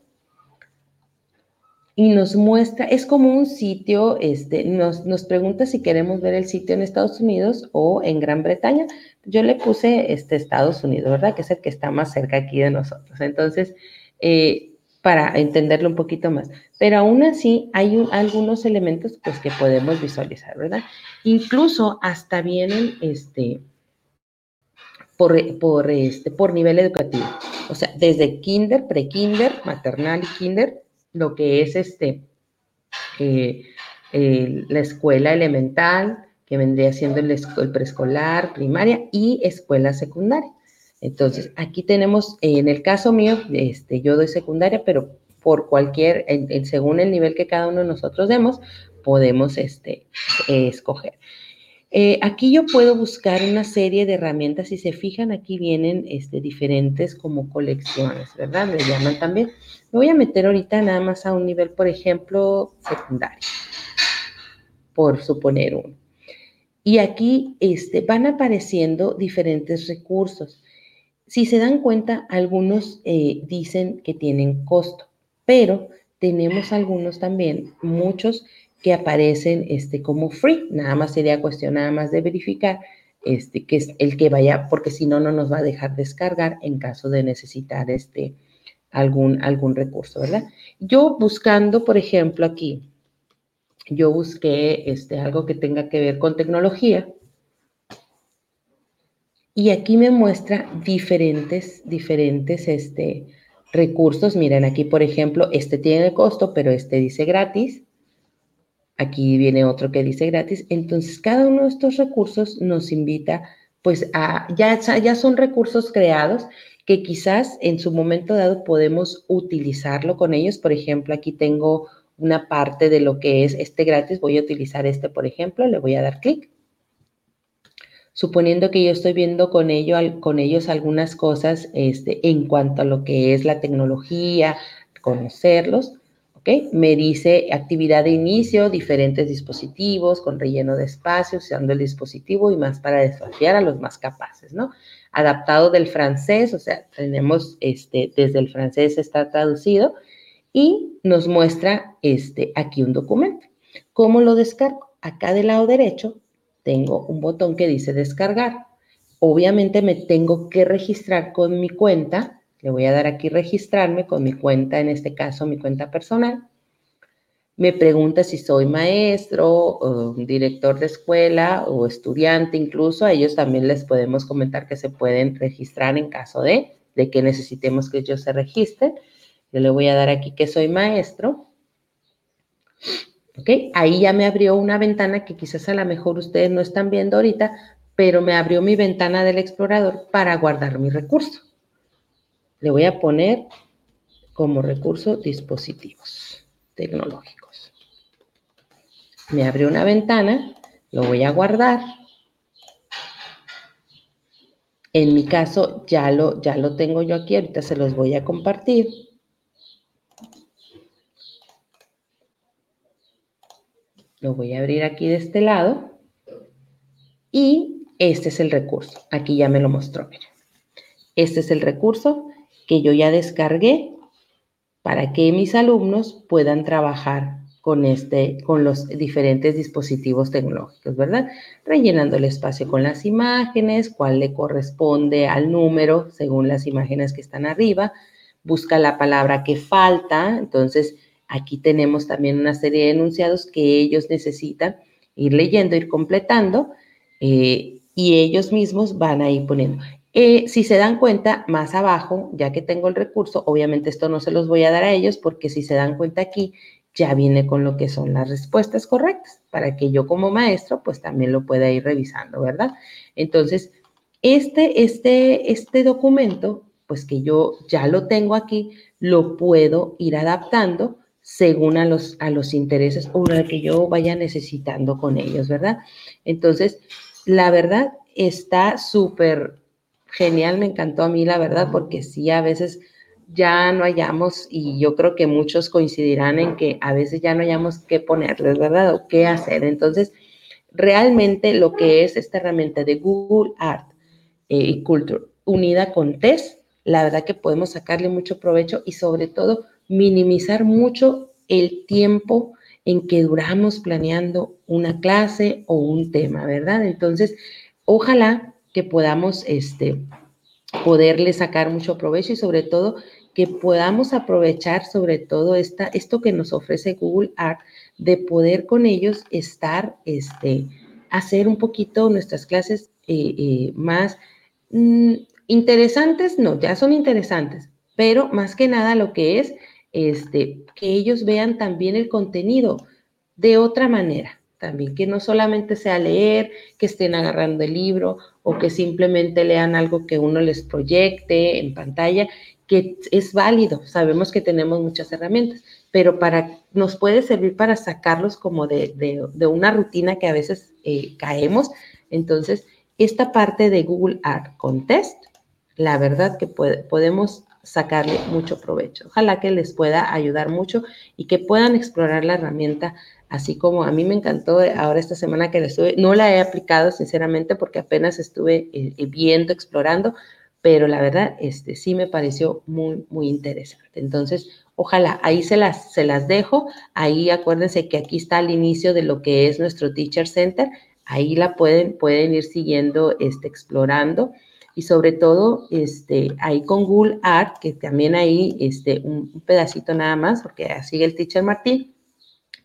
y nos muestra, es como un sitio, este, nos, nos, pregunta si queremos ver el sitio en Estados Unidos o en Gran Bretaña. Yo le puse este Estados Unidos, ¿verdad? Que es el que está más cerca aquí de nosotros. Entonces, eh, para entenderlo un poquito más. Pero aún así hay algunos elementos pues, que podemos visualizar, ¿verdad? Incluso hasta vienen, este, por, por, este, por nivel educativo. O sea, desde kinder, pre-kinder, maternal y kinder, lo que es este, eh, la escuela elemental, que vendría siendo el, preescolar, primaria y escuela secundaria. Entonces, aquí tenemos, en el caso mío, este, yo doy secundaria, pero por cualquier, según el nivel que cada uno de nosotros demos, podemos este, escoger. Eh, aquí yo puedo buscar una serie de herramientas. Si se fijan, aquí vienen este, diferentes como colecciones, ¿verdad? Le llaman también. Me voy a meter ahorita nada más a un nivel, por ejemplo, secundario, por suponer uno. Y aquí este, van apareciendo diferentes recursos. Si se dan cuenta, algunos eh, dicen que tienen costo, pero tenemos algunos también, muchos que aparecen este, como free. Nada más sería cuestión nada más de verificar este, que es el que vaya, porque si no, no nos va a dejar descargar en caso de necesitar este, algún, algún recurso, ¿verdad? Yo buscando, por ejemplo, aquí, yo busqué este, algo que tenga que ver con tecnología, Y aquí me muestra diferentes, diferentes este, recursos. Miren, aquí, por ejemplo, este tiene costo, pero este dice gratis. Aquí viene otro que dice gratis. Entonces, cada uno de estos recursos nos invita, pues, a, ya, ya son recursos creados que quizás en su momento dado podemos utilizarlo con ellos. Por ejemplo, aquí tengo una parte de lo que es este gratis. Voy a utilizar este, por ejemplo. Le voy a dar clic. Suponiendo que yo estoy viendo con, ello, con ellos algunas cosas este, en cuanto a lo que es la tecnología, conocerlos, me dice actividad de inicio, diferentes dispositivos con relleno de espacios, usando el dispositivo y más para desafiar a los más capaces, ¿no? Adaptado del francés, o sea, tenemos este, desde el francés está traducido y nos muestra este, aquí un documento. ¿Cómo lo descargo? Acá del lado derecho tengo un botón que dice descargar. Obviamente me tengo que registrar con mi cuenta le voy a dar aquí registrarme con mi cuenta, en este caso mi cuenta personal. Me pregunta si soy maestro, director de escuela o estudiante incluso. A ellos también les podemos comentar que se pueden registrar en caso de, de que necesitemos que ellos se registren. Yo le voy a dar aquí que soy maestro. ¿Ok? Ahí ya me abrió una ventana que quizás a lo mejor ustedes no están viendo ahorita, pero me abrió mi ventana del explorador para guardar mi recurso. Le voy a poner como recurso dispositivos tecnológicos. Me abre una ventana, lo voy a guardar. En mi caso ya lo, ya lo tengo yo aquí, ahorita se los voy a compartir. Lo voy a abrir aquí de este lado. Y este es el recurso. Aquí ya me lo mostró. Este es el recurso que yo ya descargué para que mis alumnos puedan trabajar con, este, con los diferentes dispositivos tecnológicos, ¿verdad? Rellenando el espacio con las imágenes, cuál le corresponde al número según las imágenes que están arriba, busca la palabra que falta, entonces aquí tenemos también una serie de enunciados que ellos necesitan ir leyendo, ir completando, eh, y ellos mismos van a ir poniendo. Eh, si se dan cuenta, más abajo, ya que tengo el recurso, obviamente esto no se los voy a dar a ellos porque si se dan cuenta aquí, ya viene con lo que son las respuestas correctas, para que yo como maestro, pues también lo pueda ir revisando, ¿verdad? Entonces, este, este, este documento, pues que yo ya lo tengo aquí, lo puedo ir adaptando según a los, a los intereses o lo que yo vaya necesitando con ellos, ¿verdad? Entonces, la verdad está súper genial, me encantó a mí, la verdad, porque sí, a veces ya no hallamos, y yo creo que muchos coincidirán en que a veces ya no hallamos qué ponerles, ¿verdad? O qué hacer. Entonces, realmente lo que es esta herramienta de Google Art eh, y Culture unida con test, la verdad que podemos sacarle mucho provecho y sobre todo minimizar mucho el tiempo en que duramos planeando una clase o un tema, ¿verdad? Entonces, ojalá que podamos este, poderle sacar mucho provecho y sobre todo que podamos aprovechar sobre todo esta, esto que nos ofrece Google Art, de poder con ellos estar, este, hacer un poquito nuestras clases eh, eh, más mm, interesantes, no, ya son interesantes, pero más que nada lo que es, este, que ellos vean también el contenido de otra manera, también, que no solamente sea leer, que estén agarrando el libro o que simplemente lean algo que uno les proyecte en pantalla, que es válido. Sabemos que tenemos muchas herramientas, pero para, nos puede servir para sacarlos como de, una rutina que a veces eh, caemos. Entonces, esta parte de Google Art Contest, la verdad que podemos sacarle mucho provecho. Ojalá que les pueda ayudar mucho y que puedan explorar la herramienta así como a mí me encantó ahora esta semana que la estuve, no la he aplicado sinceramente porque apenas estuve eh, viendo, explorando, pero la verdad este, sí me pareció muy, muy interesante. Entonces, ojalá, ahí se las, se las dejo, ahí acuérdense que aquí está el inicio de lo que es nuestro Teacher Center, ahí la pueden, pueden ir siguiendo, este, explorando. Y sobre todo este, ahí con Google Art, que también ahí este, un, un pedacito nada más, porque sigue el Teacher Martín,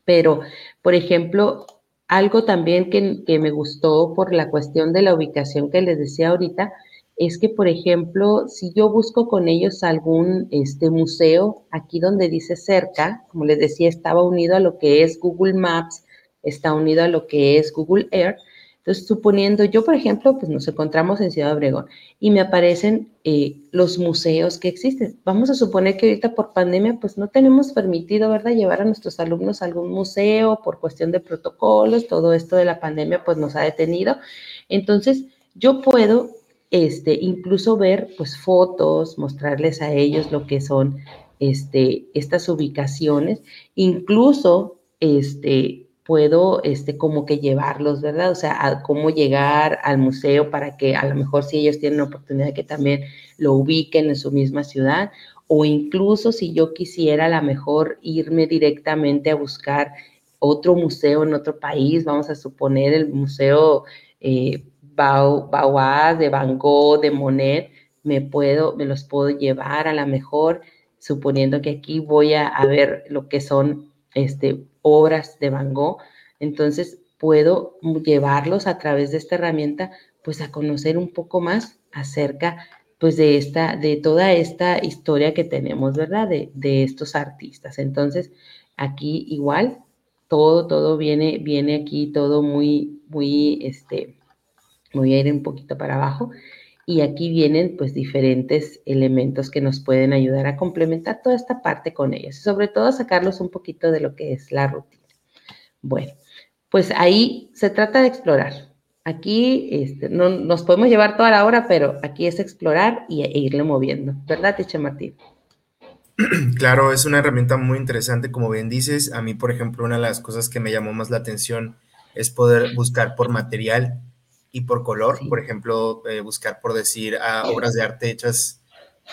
pero, por ejemplo, algo también que, que, me gustó por la cuestión de la ubicación que les decía ahorita, es que, por ejemplo, si yo busco con ellos algún este, museo, aquí donde dice cerca, como les decía, estaba unido a lo que es Google Maps, está unido a lo que es Google Earth, entonces, suponiendo, yo, por ejemplo, pues nos encontramos en Ciudad Obregón y me aparecen eh, los museos que existen. Vamos a suponer que ahorita por pandemia, pues no tenemos permitido, ¿verdad?, llevar a nuestros alumnos a algún museo por cuestión de protocolos, todo esto de la pandemia, pues nos ha detenido. Entonces, yo puedo este, incluso ver, pues, fotos, mostrarles a ellos lo que son este, estas ubicaciones, incluso, este, puedo este, como que llevarlos, ¿verdad? O sea, a cómo llegar al museo para que a lo mejor si ellos tienen la oportunidad que también lo ubiquen en su misma ciudad o incluso si yo quisiera a lo mejor irme directamente a buscar otro museo en otro país, vamos a suponer el museo eh, Bauhaus, de Van Gogh, de Monet, me puedo, me los puedo llevar a lo mejor, suponiendo que aquí voy a, a ver lo que son este, obras de Van Gogh, entonces puedo llevarlos a través de esta herramienta pues a conocer un poco más acerca pues de esta, de toda esta historia que tenemos, ¿verdad? De, de estos artistas. Entonces, aquí igual, todo, todo viene, viene aquí, todo muy, muy, este, voy a ir un poquito para abajo. Y aquí vienen pues diferentes elementos que nos pueden ayudar a complementar toda esta parte con ellos. Sobre todo sacarlos un poquito de lo que es la rutina. Bueno, pues ahí se trata de explorar. Aquí este, no nos podemos llevar toda la hora, pero aquí es explorar y, e irle moviendo. ¿Verdad, Tiche Martín? Claro, es una herramienta muy interesante, como bien dices. A mí, por ejemplo, una de las cosas que me llamó más la atención es poder buscar por material y por color, por ejemplo, eh, buscar por decir obras de arte hechas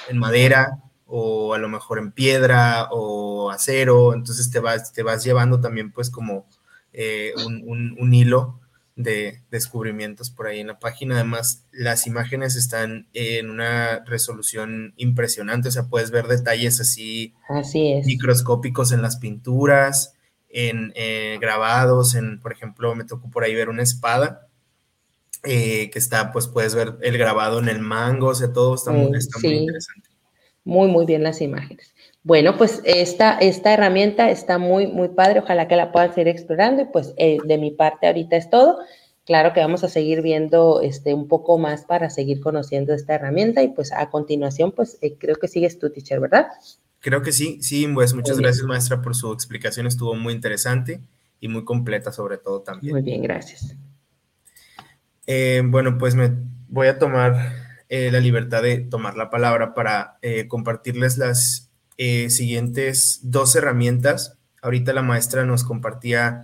en madera o a lo mejor en piedra o acero, entonces te vas, te vas llevando también pues como eh, un, hilo de descubrimientos por ahí en la página. Además, las imágenes están en una resolución impresionante, o sea, puedes ver detalles así, así microscópicos en las pinturas, en eh, grabados, en, por ejemplo, me tocó por ahí ver una espada eh, que está, pues puedes ver el grabado en el mango, o sea, todo está, muy, interesante. Muy, muy bien las imágenes. Bueno, pues esta, esta herramienta está muy, muy padre, ojalá que la puedan seguir explorando y pues eh, de mi parte ahorita es todo. Claro que vamos a seguir viendo este, un poco más para seguir conociendo esta herramienta y pues a continuación pues eh, creo que sigues tú, teacher, ¿verdad? Creo que sí, sí, pues muchas gracias maestra por su explicación, estuvo muy interesante y muy completa sobre todo también. Muy bien, gracias. Eh, bueno, pues me voy a tomar eh, la libertad de tomar la palabra para eh, compartirles las siguientes dos herramientas. Ahorita la maestra nos compartía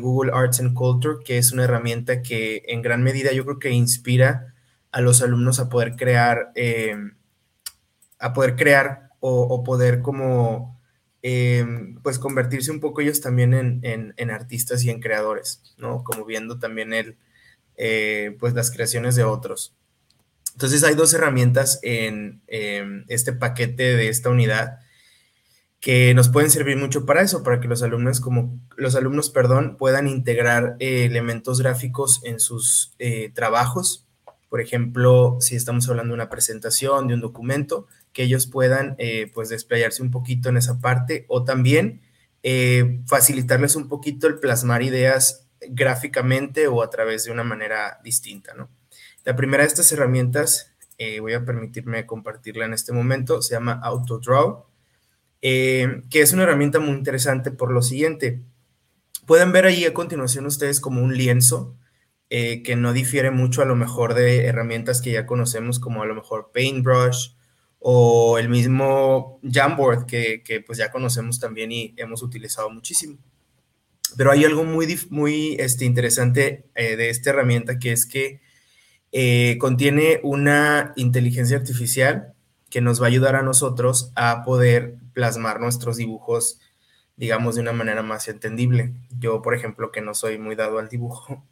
Google Arts and Culture, que es una herramienta que en gran medida yo creo que inspira a los alumnos a poder crear, a poder crear o, poder como pues convertirse un poco ellos también en, en, artistas y en creadores, ¿no? Como viendo también el, eh, pues las creaciones de otros. Entonces hay dos herramientas en este paquete de esta unidad que nos pueden servir mucho para eso, para que los alumnos, como los alumnos, perdón, puedan integrar eh, elementos gráficos en sus eh, trabajos. Por ejemplo, si estamos hablando de una presentación, de un documento, que ellos puedan pues desplayarse un poquito en esa parte o también facilitarles un poquito el plasmar ideas gráficamente o a través de una manera distinta, ¿no? La primera de estas herramientas, eh, voy a permitirme compartirla en este momento, se llama AutoDraw, eh, que es una herramienta muy interesante por lo siguiente. Pueden ver ahí a continuación ustedes como un lienzo eh, que no difiere mucho a lo mejor de herramientas que ya conocemos como a lo mejor Paintbrush o el mismo Jamboard que, que pues ya conocemos también y hemos utilizado muchísimo. Pero hay algo muy, muy este, interesante eh, de esta herramienta que es que eh, contiene una inteligencia artificial que nos va a ayudar a nosotros a poder plasmar nuestros dibujos, digamos, de una manera más entendible. Yo, por ejemplo, que no soy muy dado al dibujo,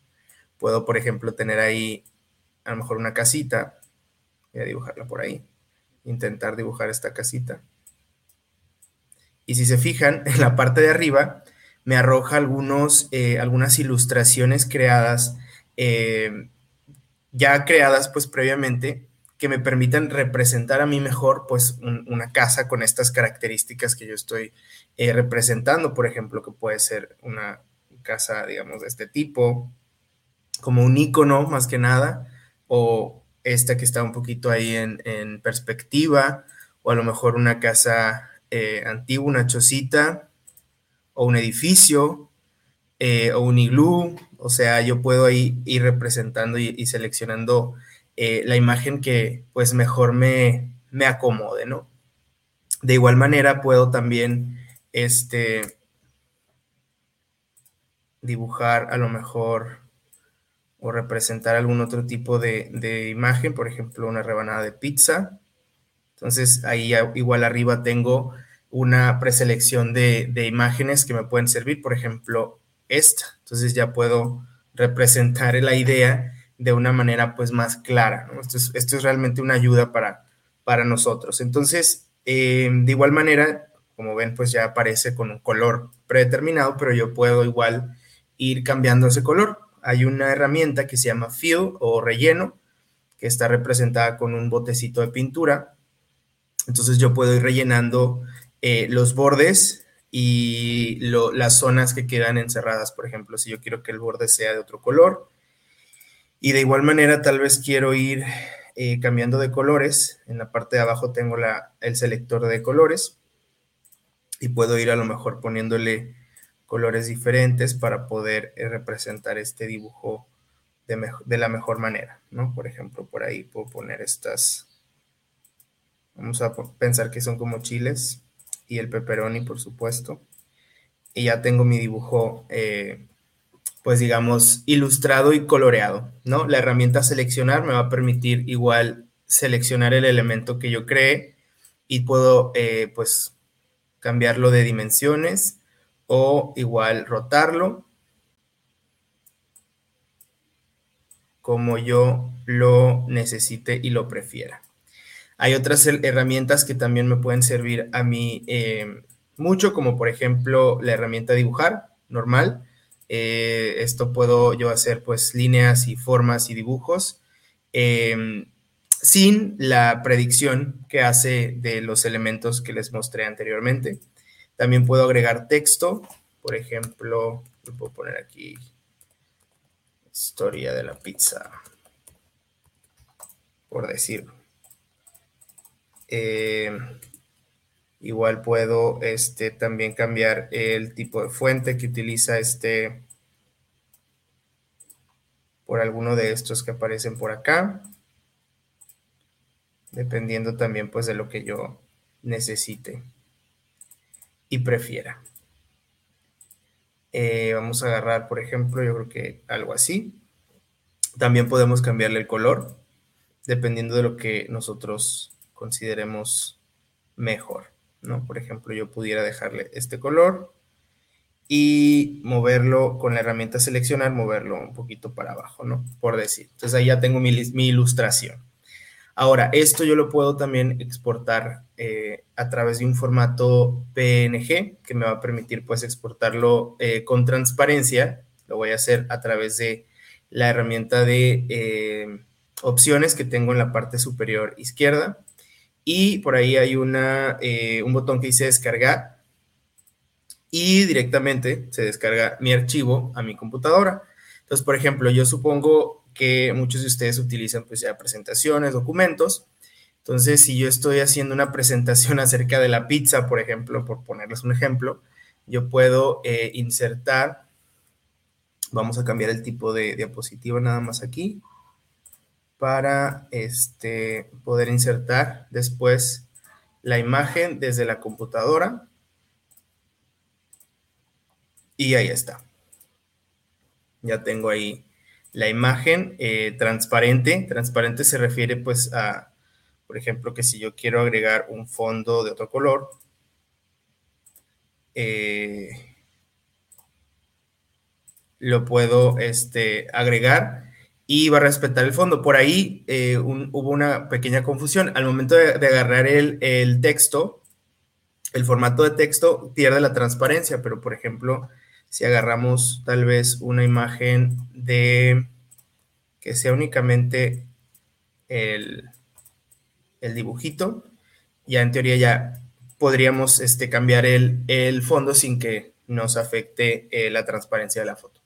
puedo, por ejemplo, tener ahí a lo mejor una casita. Voy a dibujarla por ahí. Intentar dibujar esta casita. Y si se fijan, en la parte de arriba me arroja algunos, eh, algunas ilustraciones creadas, eh, ya creadas pues previamente, que me permitan representar a mí mejor pues una casa con estas características que yo estoy eh, representando, por ejemplo, que puede ser una casa, digamos, de este tipo, como un icono más que nada, o esta que está un poquito ahí en, en perspectiva, o a lo mejor una casa antigua, una chocita, o un edificio eh, o un iglú, o sea, yo puedo ahí ir representando y, seleccionando eh, la imagen que pues mejor me, me acomode, ¿no? De igual manera puedo también este, dibujar a lo mejor o representar algún otro tipo de, de, imagen, por ejemplo, una rebanada de pizza. Entonces ahí igual arriba tengo una preselección de, de imágenes que me pueden servir, por ejemplo, esta. Entonces ya puedo representar la idea de una manera pues más clara. Esto, es, realmente una ayuda para, para nosotros. Entonces, eh, de igual manera, como ven, pues ya aparece con un color predeterminado, pero yo puedo igual ir cambiando ese color. Hay una herramienta que se llama Fill o relleno, que está representada con un botecito de pintura. Entonces yo puedo ir rellenando eh, los bordes y las zonas que quedan encerradas, por ejemplo, si yo quiero que el borde sea de otro color. Y de igual manera, tal vez quiero ir eh, cambiando de colores. En la parte de abajo tengo el selector de colores y puedo ir a lo mejor poniéndole colores diferentes para poder eh, representar este dibujo de, de, la mejor manera, ¿no? Por ejemplo, por ahí puedo poner estas, vamos a pensar que son como chiles, y el pepperoni, por supuesto. Y ya tengo mi dibujo, eh, pues digamos, ilustrado y coloreado, ¿no? La herramienta seleccionar me va a permitir igual seleccionar el elemento que yo cree y puedo, eh, pues, cambiarlo de dimensiones o igual rotarlo como yo lo necesite y lo prefiera. Hay otras herramientas que también me pueden servir a mí eh, mucho, como por ejemplo la herramienta dibujar normal. Eh, esto puedo yo hacer pues líneas y formas y dibujos em, sin la predicción que hace de los elementos que les mostré anteriormente. También puedo agregar texto, por ejemplo, puedo poner aquí historia de la pizza, por decirlo. Eh, igual puedo este, también cambiar el tipo de fuente que utiliza este por alguno de estos que aparecen por acá. Dependiendo también pues de lo que yo necesite y prefiera. Eh, vamos a agarrar, por ejemplo, yo creo que algo así. También podemos cambiarle el color, dependiendo de lo que nosotros consideremos mejor, ¿no? Por ejemplo, yo pudiera dejarle este color y moverlo con la herramienta seleccionar, moverlo un poquito para abajo, ¿no? Por decir. Entonces ahí ya tengo mi, ilustración. Ahora, esto yo lo puedo también exportar eh, a través de un formato PNG que me va a permitir pues exportarlo eh, con transparencia. Lo voy a hacer a través de la herramienta de eh, opciones que tengo en la parte superior izquierda y por ahí hay una, eh, un botón que dice descargar y directamente se descarga mi archivo a mi computadora. Entonces, por ejemplo, yo supongo que muchos de ustedes utilizan pues ya presentaciones, documentos. Entonces, si yo estoy haciendo una presentación acerca de la pizza, por ejemplo, por ponerles un ejemplo, yo puedo eh, insertar, vamos a cambiar el tipo de diapositiva nada más aquí, para este, poder insertar después la imagen desde la computadora. Y ahí está. Ya tengo ahí la imagen eh, transparente. Transparente se refiere pues a, por ejemplo, que si yo quiero agregar un fondo de otro color, eh, lo puedo este, agregar y va a respetar el fondo. Por ahí eh, hubo una pequeña confusión. Al momento de, agarrar el, texto, el formato de texto pierde la transparencia, pero por ejemplo, si agarramos tal vez una imagen de que sea únicamente el, el dibujito, ya en teoría ya podríamos este, cambiar el, fondo sin que nos afecte eh, la transparencia de la foto.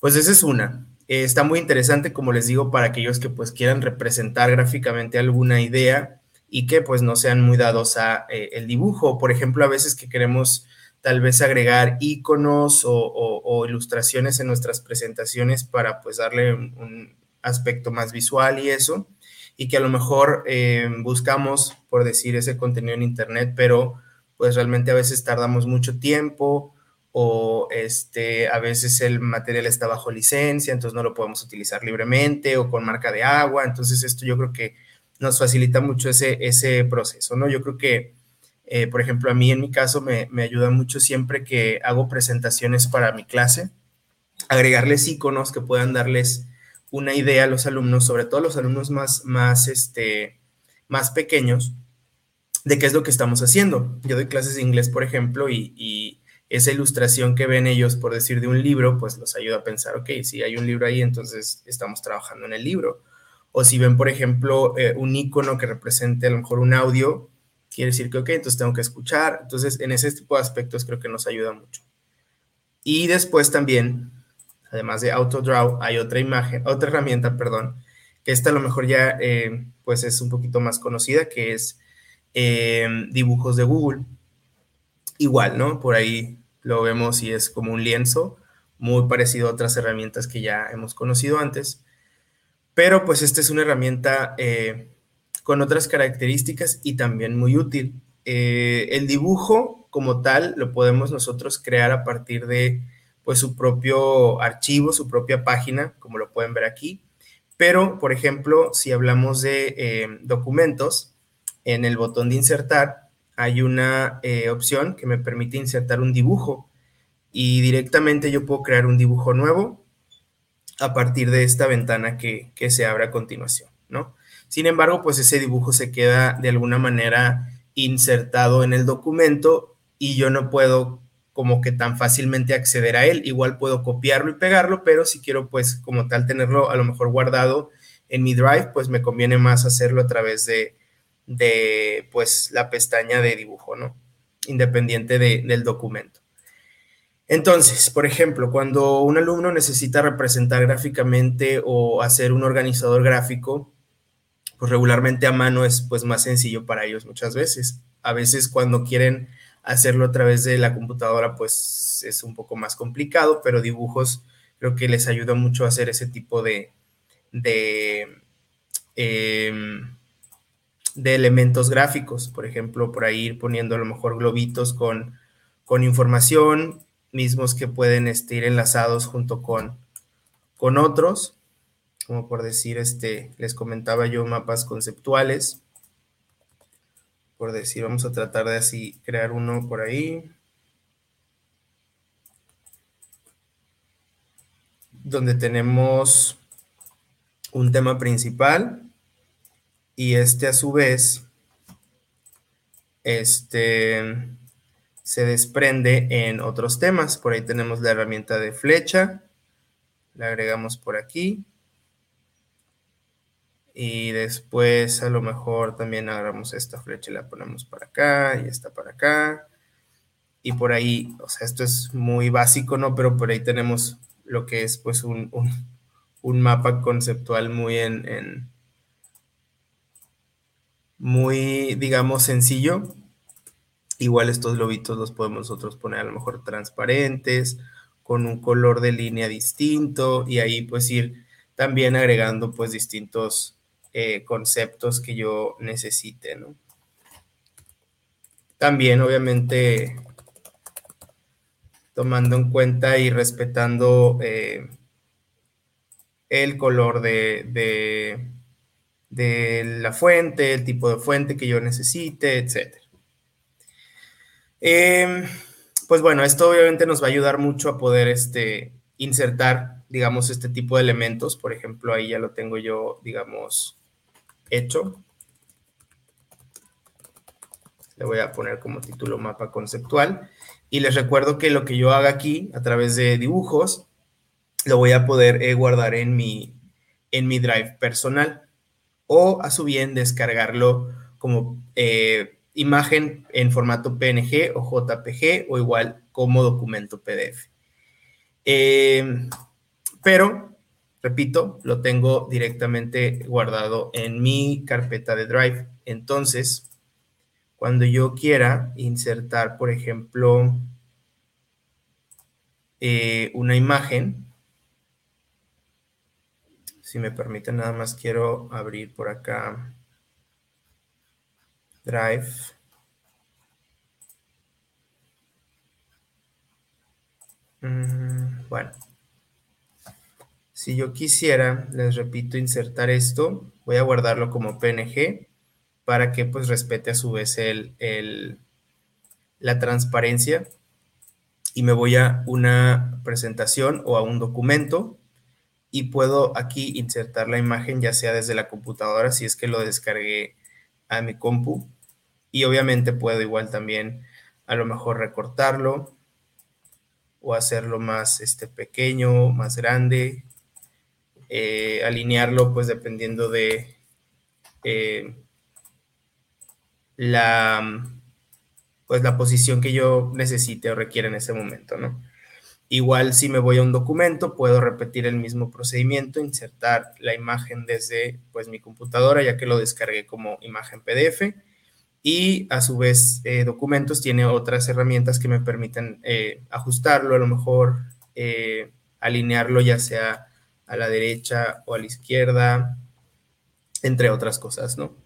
Pues esa es una. Eh, está muy interesante, como les digo, para aquellos que pues quieran representar gráficamente alguna idea y que pues no sean muy dados a eh, el dibujo. Por ejemplo, a veces que queremos tal vez agregar iconos o, ilustraciones en nuestras presentaciones para pues darle un, aspecto más visual y eso, y que a lo mejor eh, buscamos, por decir, ese contenido en Internet, pero pues realmente a veces tardamos mucho tiempo o este, a veces el material está bajo licencia, entonces no lo podemos utilizar libremente o con marca de agua, entonces esto yo creo que nos facilita mucho ese, ese proceso, ¿no? Yo creo que eh, por ejemplo, a mí en mi caso me, ayuda mucho siempre que hago presentaciones para mi clase, agregarles iconos que puedan darles una idea a los alumnos, sobre todo a los alumnos más, más, este, más pequeños, de qué es lo que estamos haciendo. Yo doy clases de inglés, por ejemplo, y, esa ilustración que ven ellos, por decir, de un libro, pues los ayuda a pensar, ok, si hay un libro ahí, entonces estamos trabajando en el libro. O si ven, por ejemplo, eh, un icono que represente a lo mejor un audio, quiere decir que, ok, entonces tengo que escuchar. Entonces, en ese tipo de aspectos creo que nos ayuda mucho. Y después también, además de AutoDraw, hay otra imagen, otra herramienta, perdón, que esta a lo mejor ya eh, pues es un poquito más conocida, que es eh, dibujos de Google. Igual, ¿no? Por ahí lo vemos y es como un lienzo, muy parecido a otras herramientas que ya hemos conocido antes. Pero pues esta es una herramienta eh, con otras características y también muy útil. Eh, el dibujo como tal lo podemos nosotros crear a partir de pues su propio archivo, su propia página, como lo pueden ver aquí. Pero, por ejemplo, si hablamos de eh, documentos, en el botón de insertar hay una eh, opción que me permite insertar un dibujo y directamente yo puedo crear un dibujo nuevo a partir de esta ventana que, que se abre a continuación, ¿no? Sin embargo, pues ese dibujo se queda de alguna manera insertado en el documento y yo no puedo como que tan fácilmente acceder a él. Igual puedo copiarlo y pegarlo, pero si quiero pues como tal tenerlo a lo mejor guardado en mi Drive, pues me conviene más hacerlo a través de, de pues la pestaña de dibujo, ¿no? Independiente del documento. Entonces, por ejemplo, cuando un alumno necesita representar gráficamente o hacer un organizador gráfico, pues regularmente a mano es pues más sencillo para ellos muchas veces. A veces cuando quieren hacerlo a través de la computadora pues es un poco más complicado, pero dibujos creo que les ayuda mucho a hacer ese tipo de, de, em, de elementos gráficos. Por ejemplo, por ahí ir poniendo a lo mejor globitos con, con información, mismos que pueden este, ir enlazados junto con, con otros como por decir, este, les comentaba yo mapas conceptuales. Por decir, vamos a tratar de así crear uno por ahí. Donde tenemos un tema principal y este a su vez este, se desprende en otros temas. Por ahí tenemos la herramienta de flecha, la agregamos por aquí y después a lo mejor también agarramos esta flecha y la ponemos para acá y esta para acá. Y por ahí, o sea, esto es muy básico, ¿no? Pero por ahí tenemos lo que es pues un, mapa conceptual muy en, muy, digamos, sencillo. Igual estos lobitos los podemos nosotros poner a lo mejor transparentes, con un color de línea distinto y ahí pues ir también agregando pues distintos eh, conceptos que yo necesite, ¿no? También, obviamente, tomando en cuenta y respetando eh, el color de, la fuente, el tipo de fuente que yo necesite, etc. Em, pues bueno, esto obviamente nos va a ayudar mucho a poder este, insertar, digamos, este tipo de elementos. Por ejemplo, ahí ya lo tengo yo, digamos, hecho. Le voy a poner como título mapa conceptual. Y les recuerdo que lo que yo haga aquí a través de dibujos, lo voy a poder eh, guardar en mi, en mi drive personal o a su bien descargarlo como eh, imagen en formato PNG o JPG o igual como documento PDF. Em, pero, repito, lo tengo directamente guardado en mi carpeta de Drive. Entonces, cuando yo quiera insertar, por ejemplo, eh, una imagen, si me permiten, nada más quiero abrir por acá Drive. Mm, bueno, si yo quisiera, les repito, insertar esto, voy a guardarlo como PNG para que pues respete a su vez el, la transparencia. Y me voy a una presentación o a un documento y puedo aquí insertar la imagen ya sea desde la computadora si es que lo descargué a mi compu y obviamente puedo igual también a lo mejor recortarlo o hacerlo más este, pequeño, más grande, eh, alinearlo pues dependiendo de eh, la, pues, la posición que yo necesite o requiera en ese momento, ¿no? Igual si me voy a un documento, puedo repetir el mismo procedimiento, insertar la imagen desde pues mi computadora, ya que lo descargué como imagen PDF. Y a su vez, eh, documentos tiene otras herramientas que me permiten eh, ajustarlo, a lo mejor eh, alinearlo ya sea a la derecha o a la izquierda, entre otras cosas, ¿no?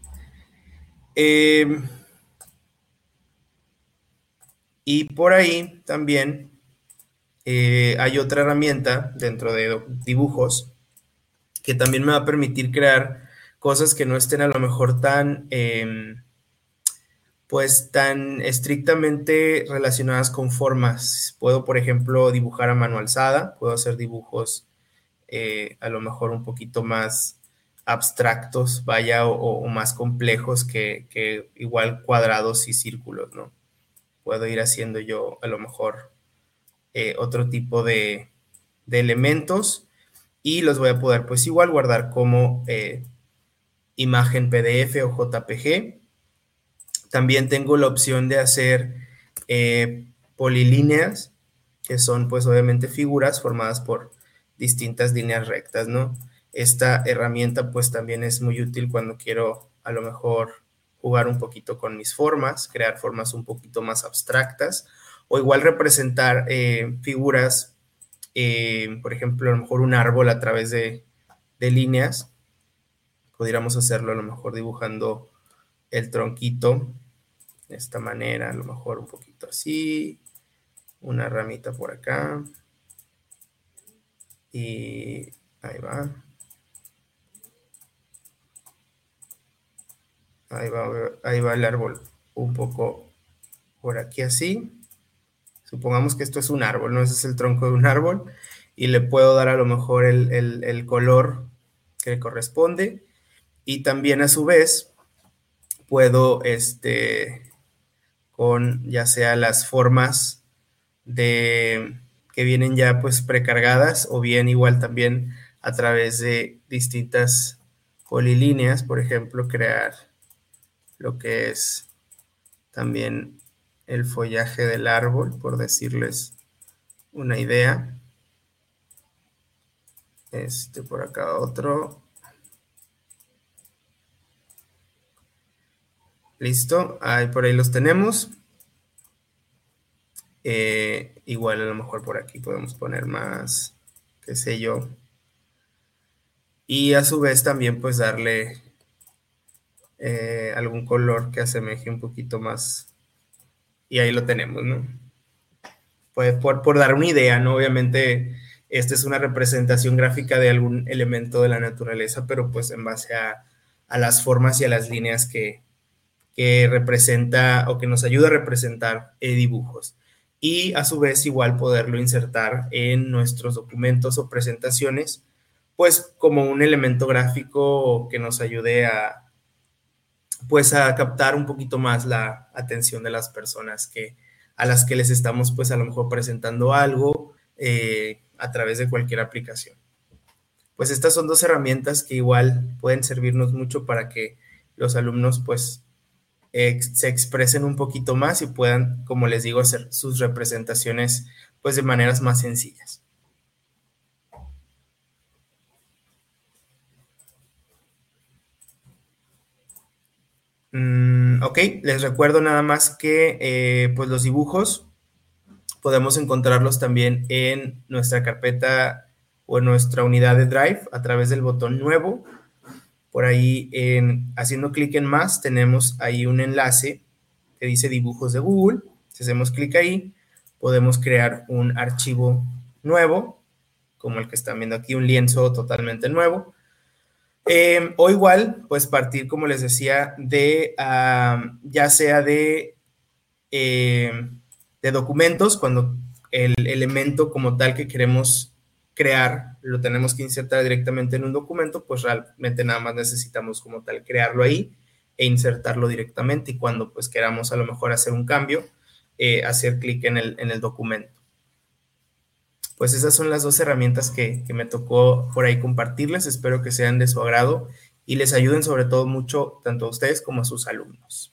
y por ahí también eh, hay otra herramienta dentro de dibujos que también me va a permitir crear cosas que no estén a lo mejor tan, em, pues tan estrictamente relacionadas con formas. Puedo, por ejemplo, dibujar a mano alzada, puedo hacer dibujos eh, a lo mejor un poquito más abstractos, vaya, o, más complejos que, que, igual cuadrados y círculos, ¿no? Puedo ir haciendo yo a lo mejor eh, otro tipo de, elementos y los voy a poder pues igual guardar como eh, imagen PDF o JPG. También tengo la opción de hacer eh, polilíneas, que son pues obviamente figuras formadas por distintas líneas rectas, ¿no? Esta herramienta pues también es muy útil cuando quiero a lo mejor jugar un poquito con mis formas, crear formas un poquito más abstractas o igual representar eh, figuras, eh, por ejemplo, a lo mejor un árbol a través de, líneas. Podríamos hacerlo a lo mejor dibujando el tronquito de esta manera, a lo mejor un poquito así, una ramita por acá. Y ahí va. Ahí va, ahí va el árbol un poco por aquí así. Supongamos que esto es un árbol, ¿no? Ese es el tronco de un árbol y le puedo dar a lo mejor el, color que le corresponde y también a su vez puedo, este, con ya sea las formas de que vienen ya pues precargadas o bien igual también a través de distintas polilíneas, por ejemplo, crear lo que es también el follaje del árbol, por decirles una idea. Este por acá otro. Listo, ahí por ahí los tenemos. Eh, igual a lo mejor por aquí podemos poner más, qué sé yo. Y a su vez también pues darle eh, algún color que asemeje un poquito más y ahí lo tenemos, ¿no? Pues por, por dar una idea, ¿no? Obviamente, esta es una representación gráfica de algún elemento de la naturaleza, pero pues en base a, a las formas y a las líneas que, que, representa o que nos ayuda a representar eh, dibujos. Y a su vez igual poderlo insertar en nuestros documentos o presentaciones, pues como un elemento gráfico que nos ayude a, pues a captar un poquito más la atención de las personas que a las que les estamos pues a lo mejor presentando algo eh, a través de cualquier aplicación. Pues estas son dos herramientas que igual pueden servirnos mucho para que los alumnos pues se expresen un poquito más y puedan, como les digo, hacer sus representaciones pues de maneras más sencillas. Mm, ok, les recuerdo nada más que eh, pues los dibujos podemos encontrarlos también en nuestra carpeta o en nuestra unidad de Drive a través del botón nuevo. Por ahí, en, haciendo clic en más, tenemos ahí un enlace que dice dibujos de Google. Si hacemos clic ahí, podemos crear un archivo nuevo, como el que están viendo aquí, un lienzo totalmente nuevo. Em, o igual, pues partir, como les decía, de ya sea de, em, de documentos, cuando el elemento como tal que queremos crear lo tenemos que insertar directamente en un documento, pues realmente nada más necesitamos como tal crearlo ahí e insertarlo directamente. Y cuando pues queramos a lo mejor hacer un cambio, eh, hacer clic en el, en el documento pues esas son las dos herramientas que, me tocó por ahí compartirles. Espero que sean de su agrado y les ayuden sobre todo mucho tanto a ustedes como a sus alumnos.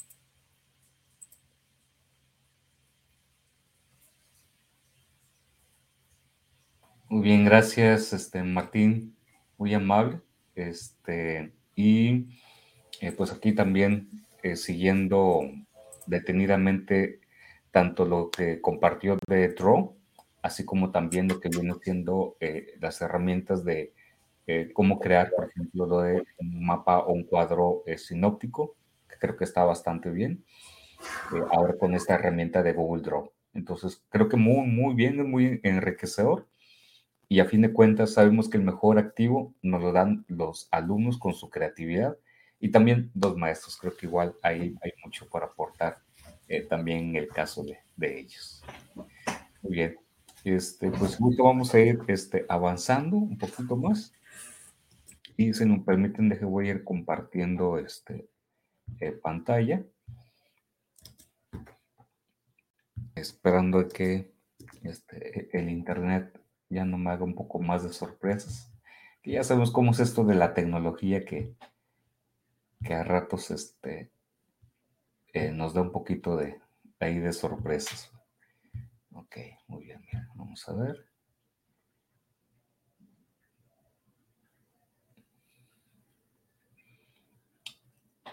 Muy bien, gracias, este, Martín, muy amable. Este, y eh, pues aquí también eh, siguiendo detenidamente tanto lo que compartió de Draw así como también lo que viene siendo eh, las herramientas de eh, cómo crear, por ejemplo, lo de un mapa o un cuadro eh, sinóptico, que creo que está bastante bien, ahora con esta herramienta de Google Draw. Entonces, creo que muy, muy bien, muy enriquecedor. Y a fin de cuentas, sabemos que el mejor activo nos lo dan los alumnos con su creatividad y también los maestros. Creo que igual ahí hay mucho por aportar también en el caso de, de ellos. Muy bien. Este, pues vamos a ir este, avanzando un poquito más. Y si nos permiten, deje, voy a ir compartiendo este, eh, pantalla. Esperando que este, el internet ya no me haga un poco más de sorpresas. Que ya sabemos cómo es esto de la tecnología que, que a ratos este, eh, nos da un poquito de, ahí de sorpresas. Ok, muy bien, vamos a ver.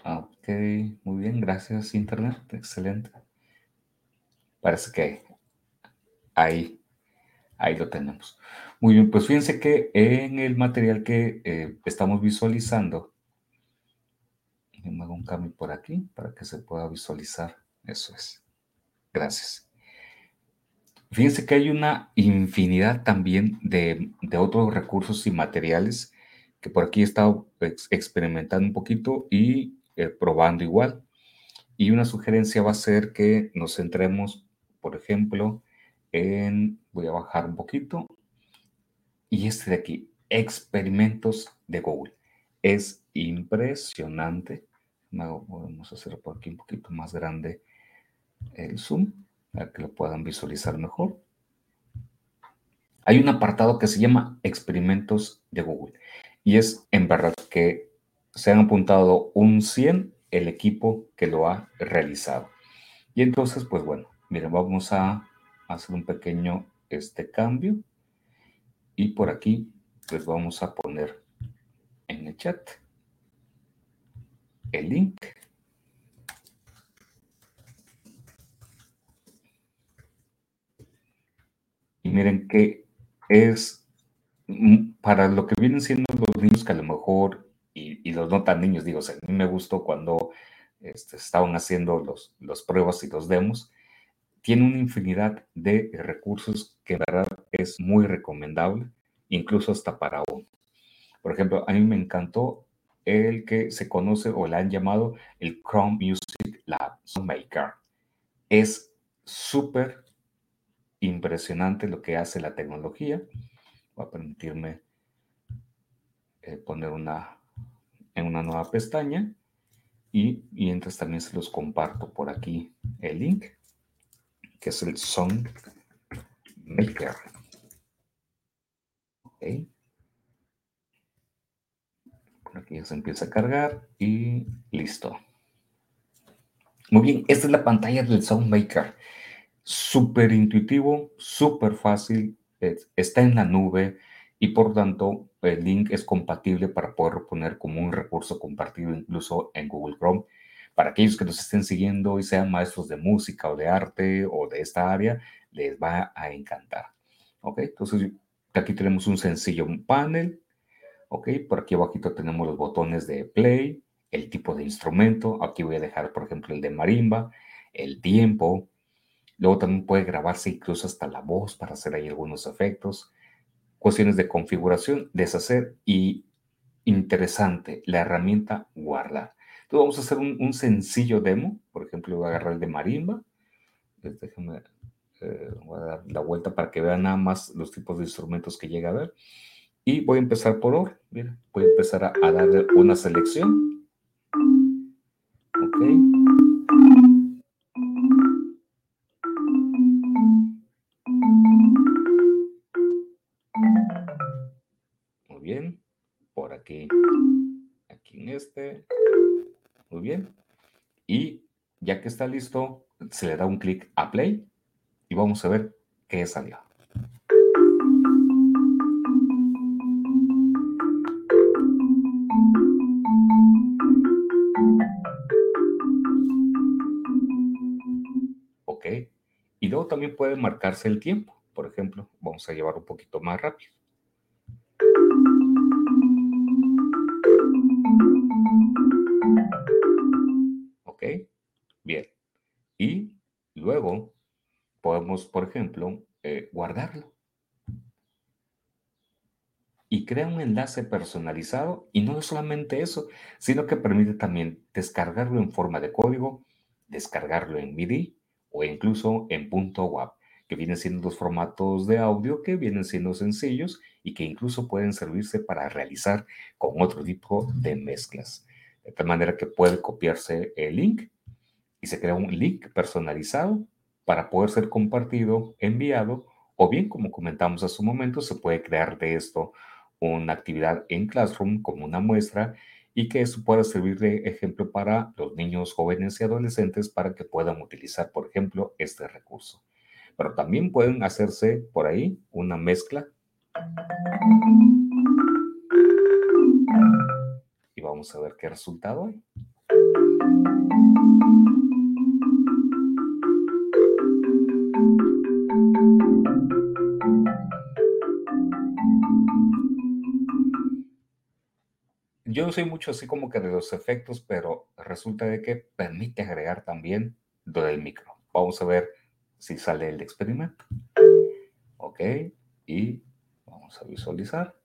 Ok, muy bien, gracias Internet, excelente. Parece que ahí, ahí lo tenemos. Muy bien, pues fíjense que en el material que eh, estamos visualizando, me hago un cambio por aquí para que se pueda visualizar. Eso es. Gracias. Fíjense que hay una infinidad también de, otros recursos y materiales que por aquí he estado experimentando un poquito y eh, probando igual. Y una sugerencia va a ser que nos centremos, por ejemplo, en, voy a bajar un poquito, y este de aquí, experimentos de Google. Es impresionante. A hacer por aquí un poquito más grande el zoom para que lo puedan visualizar mejor. Hay un apartado que se llama experimentos de Google y es en verdad que se han apuntado un 100 el equipo que lo ha realizado. Y entonces, pues bueno, miren, vamos a hacer un pequeño este cambio y por aquí les vamos a poner en el chat el link miren que es para lo que vienen siendo los niños que a lo mejor, y, los no tan niños, digo, a mí me gustó cuando este, estaban haciendo los, los pruebas y los demos, tiene una infinidad de recursos que en verdad es muy recomendable, incluso hasta para uno. Por ejemplo, a mí me encantó el que se conoce o le han llamado el Chrome Music Lab Maker. Es súper impresionante lo que hace la tecnología. Voy a permitirme eh, poner una en una nueva pestaña Y mientras también se los comparto por aquí el link, que es el Song Maker. Ok. Por aquí ya se empieza a cargar y listo. Muy bien, esta es la pantalla del SoundMaker. Súper intuitivo, súper fácil, está en la nube y por tanto el link es compatible para poder poner como un recurso compartido incluso en Google Chrome. Para aquellos que nos estén siguiendo y sean maestros de música o de arte o de esta área, les va a encantar. ¿Ok? Entonces aquí tenemos un sencillo panel. ¿Ok? Por aquí abajito tenemos los botones de play, el tipo de instrumento. Aquí voy a dejar, por ejemplo, el de marimba, el tiempo. Luego también puede grabarse incluso hasta la voz para hacer ahí algunos efectos. Cuestiones de configuración, deshacer y interesante, la herramienta guardar. Entonces vamos a hacer un, sencillo demo. Por ejemplo, voy a agarrar el de marimba. Déjenme, eh, voy a dar la vuelta para que vean nada más los tipos de instrumentos que llega a ver. Y voy a empezar por OR. Mira, voy a empezar a, a darle una selección. Ok. Bien. Por aquí. Aquí en este. Muy bien. Y ya que está listo, se le da un clic a play y vamos a ver qué salió. Ok. Y luego también puede marcarse el tiempo. Por ejemplo, vamos a llevar un poquito más rápido. Por ejemplo, eh, guardarlo. Y crea un enlace personalizado y no solamente eso, sino que permite también descargarlo en forma de código, descargarlo en MIDI o incluso en que vienen siendo los formatos de audio que vienen siendo sencillos y que incluso pueden servirse para realizar con otro tipo de mezclas. De tal manera que puede copiarse el link y se crea un link personalizado para poder ser compartido, enviado, o bien, como comentamos hace un momento, se puede crear de esto una actividad en Classroom como una muestra y que eso pueda servir de ejemplo para los niños, jóvenes y adolescentes para que puedan utilizar, por ejemplo, este recurso. Pero también pueden hacerse por ahí una mezcla. Y vamos a ver qué resultado hay. Yo no soy mucho así como que de los efectos, pero resulta de que permite agregar también lo del micro. Vamos a ver si sale el experimento. Ok, y vamos a visualizar.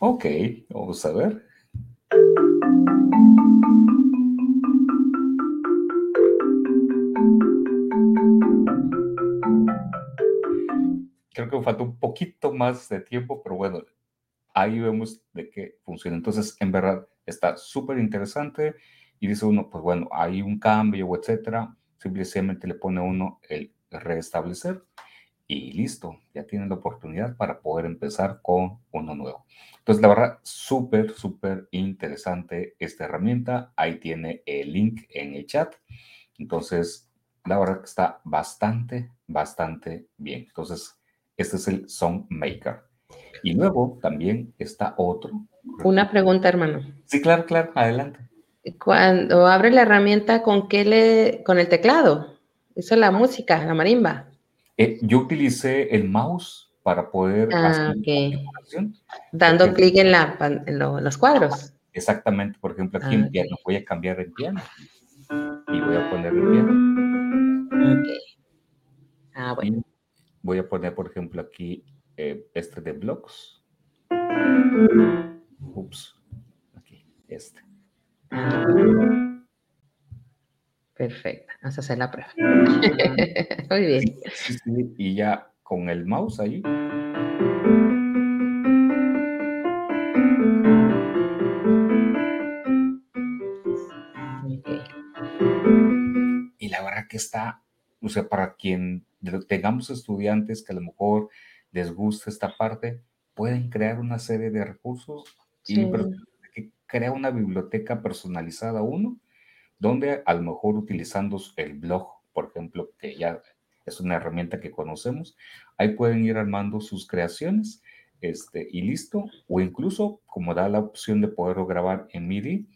Ok, vamos a ver. Creo que falta un poquito más de tiempo, pero bueno, ahí vemos de qué funciona. Entonces, en verdad, está súper interesante y dice uno, pues bueno, hay un cambio, etcétera. Simplemente le pone uno el restablecer y listo, ya tienen la oportunidad para poder empezar con uno nuevo. Entonces, la verdad, súper, súper interesante esta herramienta. Ahí tiene el link en el chat. Entonces, la verdad que está bastante, bastante bien. Entonces, este es el Song Maker. Y luego también está otro. Una pregunta, hermano. Sí, claro, claro, adelante. Cuando abre la herramienta, ¿con qué le, con el teclado? Eso es la música, la marimba. Eh, yo utilicé el mouse para poder ah, hacer okay. Dando clic en, la, en, los cuadros. Exactamente, por ejemplo, aquí en ah, piano, voy a cambiar en piano y voy a poner el piano. Ok. Ah, bueno. Voy a poner, por ejemplo, aquí eh, este de blocks. Ups, aquí, este. Perfecto, vamos a hacer la prueba. Muy bien. y ya con el mouse ahí. Y la verdad que está, o sea, para quien tengamos estudiantes que a lo mejor les gusta esta parte, pueden crear una serie de recursos y que crea una biblioteca personalizada uno, donde a lo mejor utilizando el blog, por ejemplo, que ya es una herramienta que conocemos, ahí pueden ir armando sus creaciones este, y listo, o incluso como da la opción de poderlo grabar en MIDI,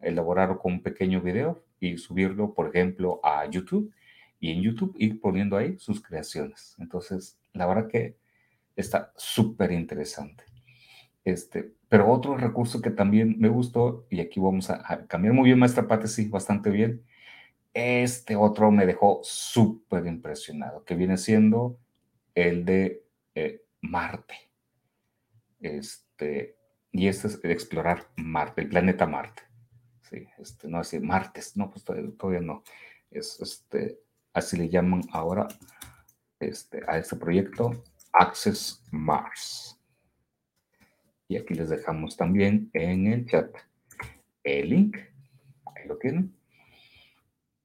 elaborarlo con un pequeño video y subirlo, por ejemplo, a YouTube y en YouTube ir poniendo ahí sus creaciones. Entonces, la verdad que está súper interesante. Este, pero otro recurso que también me gustó, y aquí vamos a, cambiar muy bien maestra parte, sí, bastante bien. Este otro me dejó súper impresionado, que viene siendo el de eh, Marte. Este, y este es explorar Marte, el planeta Marte. Sí, este, no así, Martes, no, pues todavía, no. Es este, así le llaman ahora este, a este proyecto Access Mars. Y aquí les dejamos también en el chat el link. Ahí lo tienen.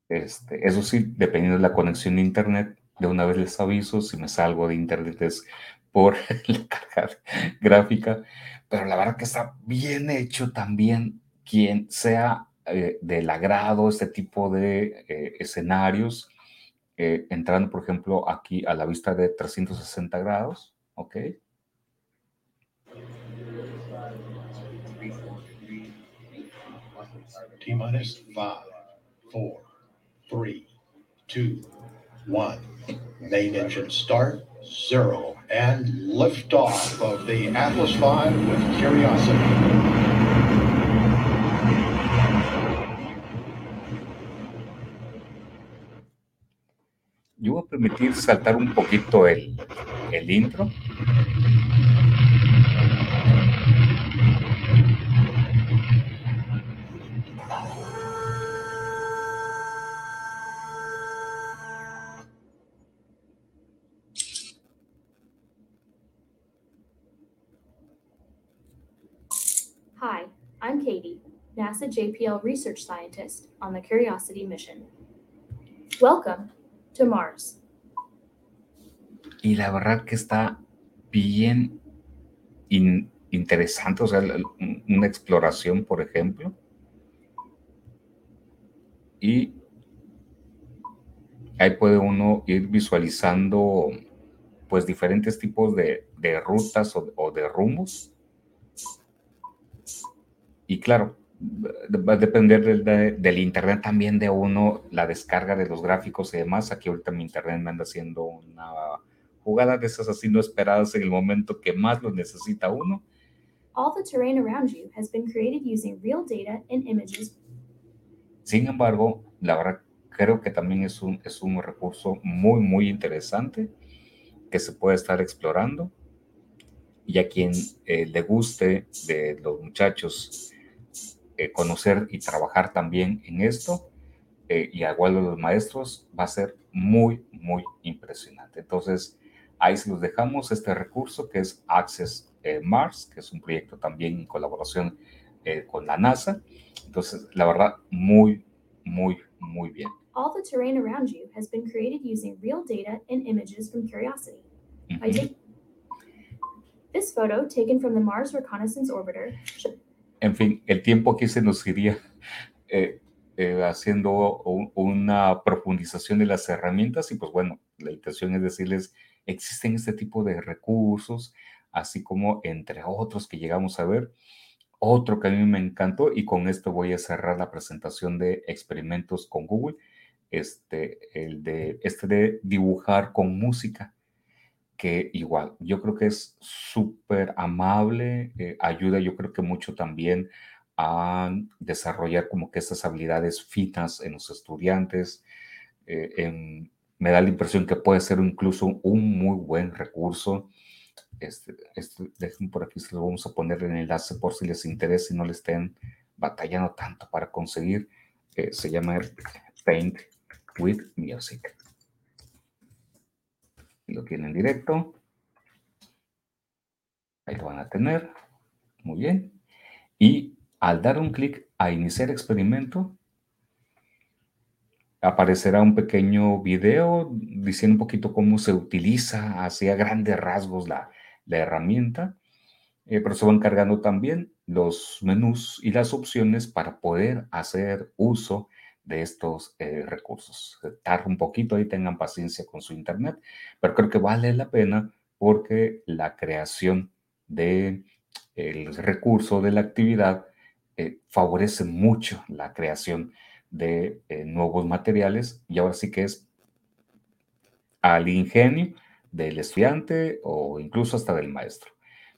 Este, eso sí, dependiendo de la conexión de internet, de una vez les aviso si me salgo de internet es por la carga gráfica, pero la verdad que está bien hecho también quien sea eh, del agrado este tipo de eh, escenarios, eh, entrando por ejemplo aquí a la vista de 360 grados, ¿ok? T-minus 5, 4, 3, 2, 1. Main engine start, 0, and liftoff of the Atlas V with Curiosity. Yo voy a permitir saltar un poquito el, el intro. NASA JPL research scientist on the Curiosity mission. Welcome to Mars. Y la verdad que está bien in, interesante, o sea, una exploración, por ejemplo. Y ahí puede uno ir visualizando pues diferentes tipos de, de rutas o, o de rumbos. Y claro, va a depender del, internet también de uno, la descarga de los gráficos y demás. Aquí ahorita mi internet me anda haciendo una jugada de esas así no esperadas en el momento que más lo necesita uno. Sin embargo, la verdad creo que también es un, es un recurso muy, muy interesante que se puede estar explorando. Y a quien eh, le guste de los muchachos eh, conocer y trabajar también en esto, eh, y igual de los maestros, va a ser muy, muy impresionante. Entonces, ahí se los dejamos este recurso que es Access eh, Mars, que es un proyecto también en colaboración con la NASA. Entonces, la verdad, muy, muy, muy bien. All the terrain around you has been created using real data and images from Curiosity. Mm -hmm. This photo, taken from the Mars Reconnaissance Orbiter, en fin, el tiempo aquí se nos iría eh, eh, haciendo una profundización de las herramientas y pues bueno, la intención es decirles, existen este tipo de recursos, así como entre otros que llegamos a ver. Otro que a mí me encantó y con esto voy a cerrar la presentación de experimentos con Google, este, el de, este de dibujar con música que igual, yo creo que es súper amable, eh, ayuda yo creo que mucho también a desarrollar como que estas habilidades finas en los estudiantes. Eh, me da la impresión que puede ser incluso un muy buen recurso. Este, este, dejen por aquí, se lo vamos a poner en el enlace por si les interesa y no le estén batallando tanto para conseguir. Eh, se llama Paint with Music. Lo tienen directo. Ahí lo van a tener. Muy bien. Y al dar un clic a iniciar experimento, aparecerá un pequeño video diciendo un poquito cómo se utiliza hacia grandes rasgos la, herramienta, eh, pero se van cargando también los menús y las opciones para poder hacer uso de estos eh, recursos. Tarda un poquito ahí, tengan paciencia con su internet, pero creo que vale la pena porque la creación de el recurso de la actividad eh, favorece mucho la creación de eh, nuevos materiales y ahora sí que es al ingenio del estudiante o incluso hasta del maestro.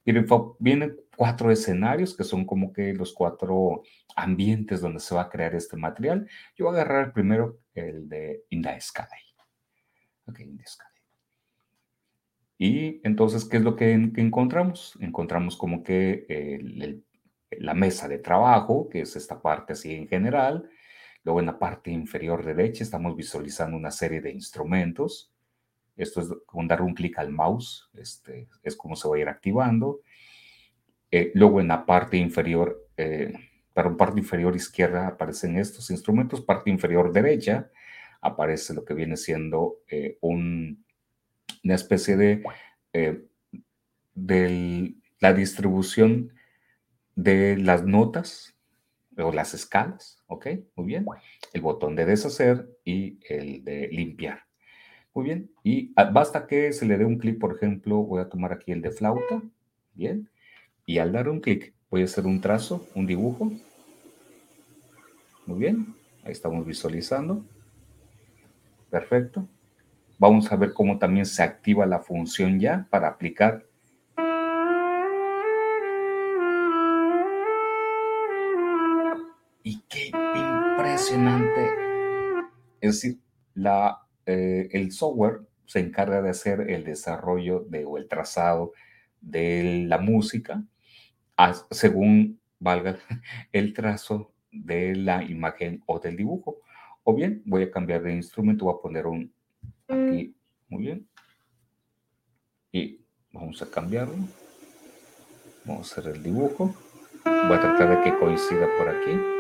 Miren, vienen cuatro escenarios que son como que los cuatro ambientes donde se va a crear este material. Yo voy a agarrar primero, el de In the Sky. Ok, In the Sky. Y entonces, ¿qué es lo que, encontramos? Encontramos como que la mesa de trabajo, que es esta parte así en general. Luego en la parte inferior derecha estamos visualizando una serie de instrumentos. Esto es con dar un clic al mouse, este, es como se va a ir activando. Eh, luego en la parte inferior, eh, para parte inferior izquierda aparecen estos instrumentos, parte inferior derecha aparece lo que viene siendo eh, un, una especie de, de la distribución de las notas o las escalas, ¿ok? Muy bien. El botón de deshacer y el de limpiar. Muy bien. Y basta que se le dé un clic, por ejemplo, voy a tomar aquí el de flauta. Bien. Y al dar un clic, voy a hacer un trazo, un dibujo. Muy bien. Ahí estamos visualizando. Perfecto. Vamos a ver cómo también se activa la función ya para aplicar y qué impresionante. Es decir, la eh, el software se encarga de hacer el desarrollo de, o el trazado de la música según valga el trazo de la imagen o del dibujo. O bien voy a cambiar de instrumento, voy a poner un aquí, muy bien. Y vamos a cambiarlo. Vamos a hacer el dibujo. Voy a tratar de que coincida por aquí.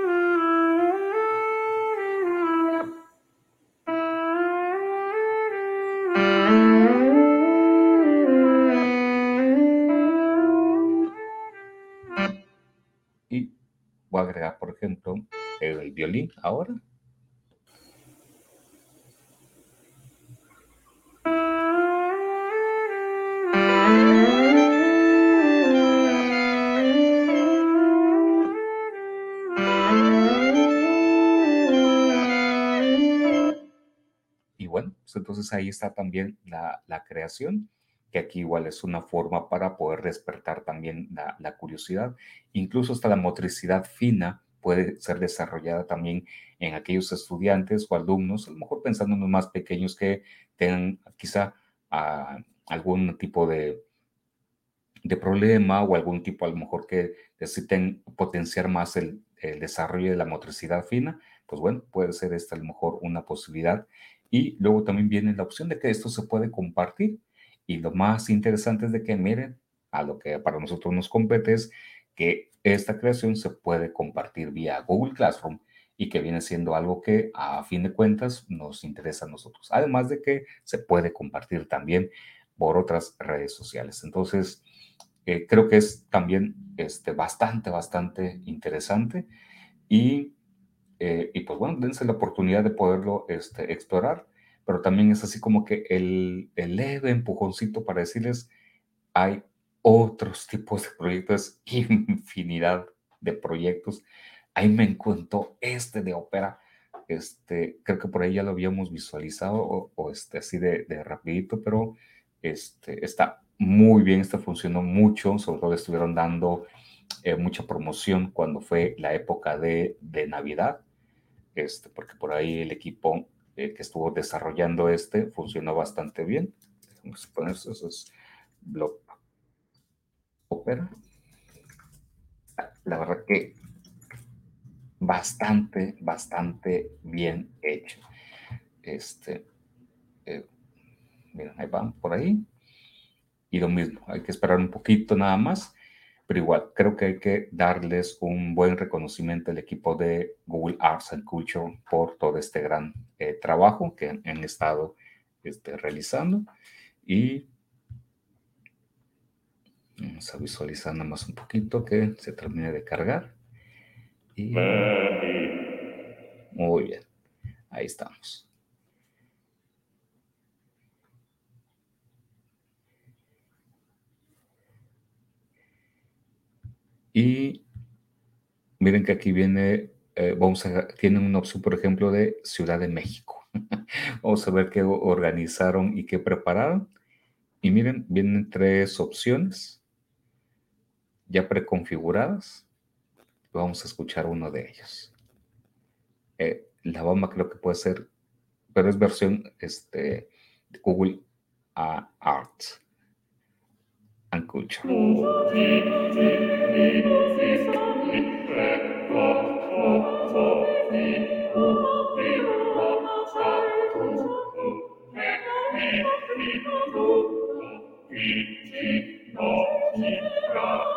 Ahora. Y bueno, pues entonces ahí está también la creación que aquí igual es una forma para poder despertar también la, curiosidad. Incluso hasta la motricidad fina puede ser desarrollada también en aquellos estudiantes o alumnos, a lo mejor pensando en los más pequeños que tengan quizá ah, algún tipo de, de problema o algún tipo a lo mejor que necesiten potenciar más el, el desarrollo de la motricidad fina, pues bueno, puede ser esta a lo mejor una posibilidad. Y luego también viene la opción de que esto se puede compartir y lo más interesante es de que miren, a lo que para nosotros nos compete es que esta creación se puede compartir vía Google Classroom y que viene siendo algo que a fin de cuentas nos interesa a nosotros. Además de que se puede compartir también por otras redes sociales. Entonces, eh, creo que es también este, bastante, bastante interesante y, eh, y pues bueno, dense la oportunidad de poderlo este, explorar pero también es así como que el, el leve empujoncito para decirles, hay otros tipos de proyectos, infinidad de proyectos. Ahí me encuentro este de ópera, este, creo que por ahí ya lo habíamos visualizado o, este, así de, de, rapidito, pero este, está muy bien, está funcionó mucho, sobre todo estuvieron dando eh, mucha promoción cuando fue la época de, de Navidad, este, porque por ahí el equipo eh, que estuvo desarrollando este funcionó bastante bien. Vamos a poner eso, es Opera. La verdad que bastante, bastante bien hecho. Este, eh, miren, ahí van por ahí. Y lo mismo, hay que esperar un poquito nada más, pero igual creo que hay que darles un buen reconocimiento al equipo de Google Arts and Culture por todo este gran eh, trabajo que han, estado este, realizando. Y vamos a visualizar nada más un poquito que se termine de cargar. Y, muy bien, ahí estamos. Y miren que aquí viene, eh, vamos a, tienen una opción, por ejemplo, de Ciudad de México. vamos a ver qué organizaron y qué prepararon. Y miren, vienen tres opciones ya preconfiguradas. Vamos a escuchar uno de ellos. Eh, la bomba creo que puede ser, pero es versión este, de Google Arts and culture.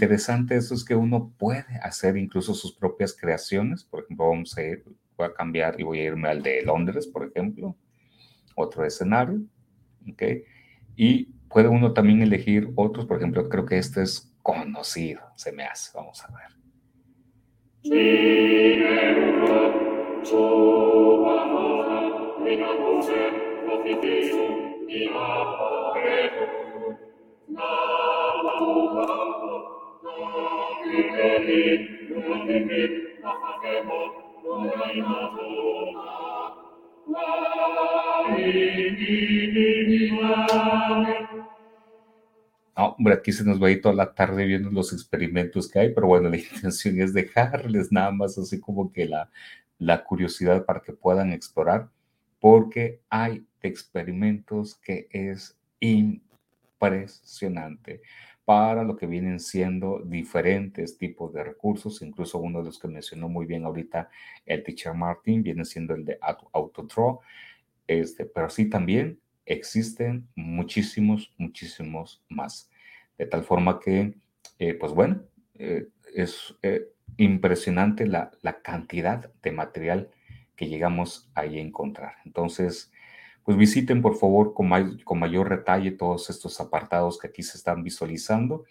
interesante eso es que uno puede hacer incluso sus propias creaciones. Por ejemplo, vamos a ir, voy a cambiar y voy a irme al de Londres, por ejemplo, otro escenario. ¿ok? Y puede uno también elegir otros, por ejemplo, creo que este es conocido, se me hace, vamos a ver. No, hombre, aquí se nos va a ir toda la tarde viendo los experimentos que hay, pero bueno, la intención es dejarles nada más así como que la, la curiosidad para que puedan explorar, porque hay experimentos que es impresionante para lo que vienen siendo diferentes tipos de recursos, incluso uno de los que mencionó muy bien ahorita el teacher Martin viene siendo el de AutoDraw, este, pero sí también existen muchísimos, muchísimos más. De tal forma que, eh, pues bueno, eh, es eh, impresionante la, la cantidad de material que llegamos ahí a encontrar. Entonces, pues visiten por favor con, con mayor detalle todos estos apartados que aquí se están visualizando.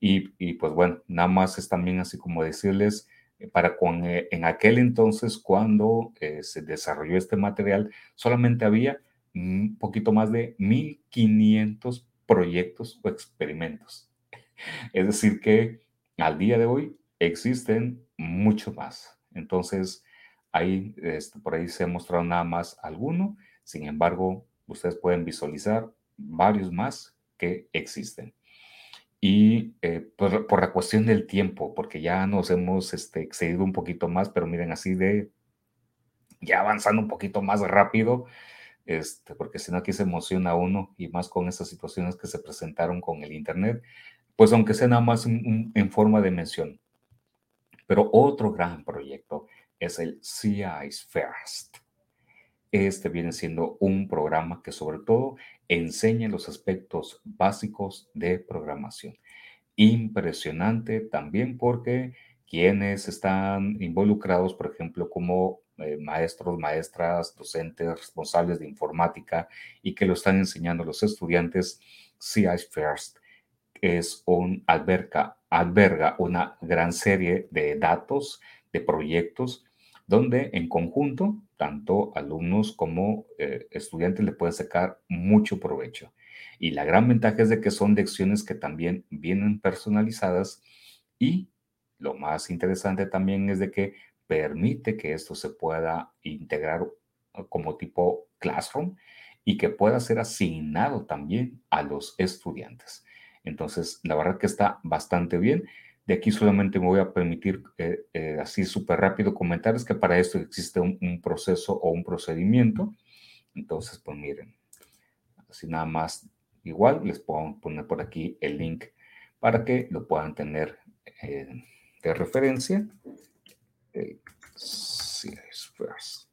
Y, y pues bueno, nada más es también así como decirles, eh, para con, eh, en aquel entonces cuando eh, se desarrolló este material, solamente había un poquito más de 1500 proyectos o experimentos. Es decir, que al día de hoy existen mucho más. Entonces, ahí, este, por ahí se ha mostrado nada más alguno sin embargo, ustedes pueden visualizar varios más que existen. Y eh, por, la cuestión del tiempo, porque ya nos hemos este, excedido un poquito más, pero miren, así de ya avanzando un poquito más rápido, este, porque si no aquí se emociona uno y más con estas situaciones que se presentaron con el Internet, pues aunque sea nada más en forma de mención. Pero otro gran proyecto es el CI First. Este viene siendo un programa que sobre todo enseña los aspectos básicos de programación. Impresionante también porque quienes están involucrados, por ejemplo, como eh, maestros, maestras, docentes, responsables de informática y que lo están enseñando los estudiantes, CI First es un alberga, alberga una gran serie de datos, de proyectos donde en conjunto, tanto alumnos como eh, estudiantes le pueden sacar mucho provecho. Y la gran ventaja es de que son lecciones que también vienen personalizadas y lo más interesante también es de que permite que esto se pueda integrar como tipo classroom y que pueda ser asignado también a los estudiantes. Entonces, la verdad que está bastante bien. De aquí solamente me voy a permitir eh, eh, así súper rápido comentar, es que para esto existe un, un, proceso o un procedimiento. Entonces, pues miren, así nada más igual, les puedo poner por aquí el link para que lo puedan tener eh, de referencia. First.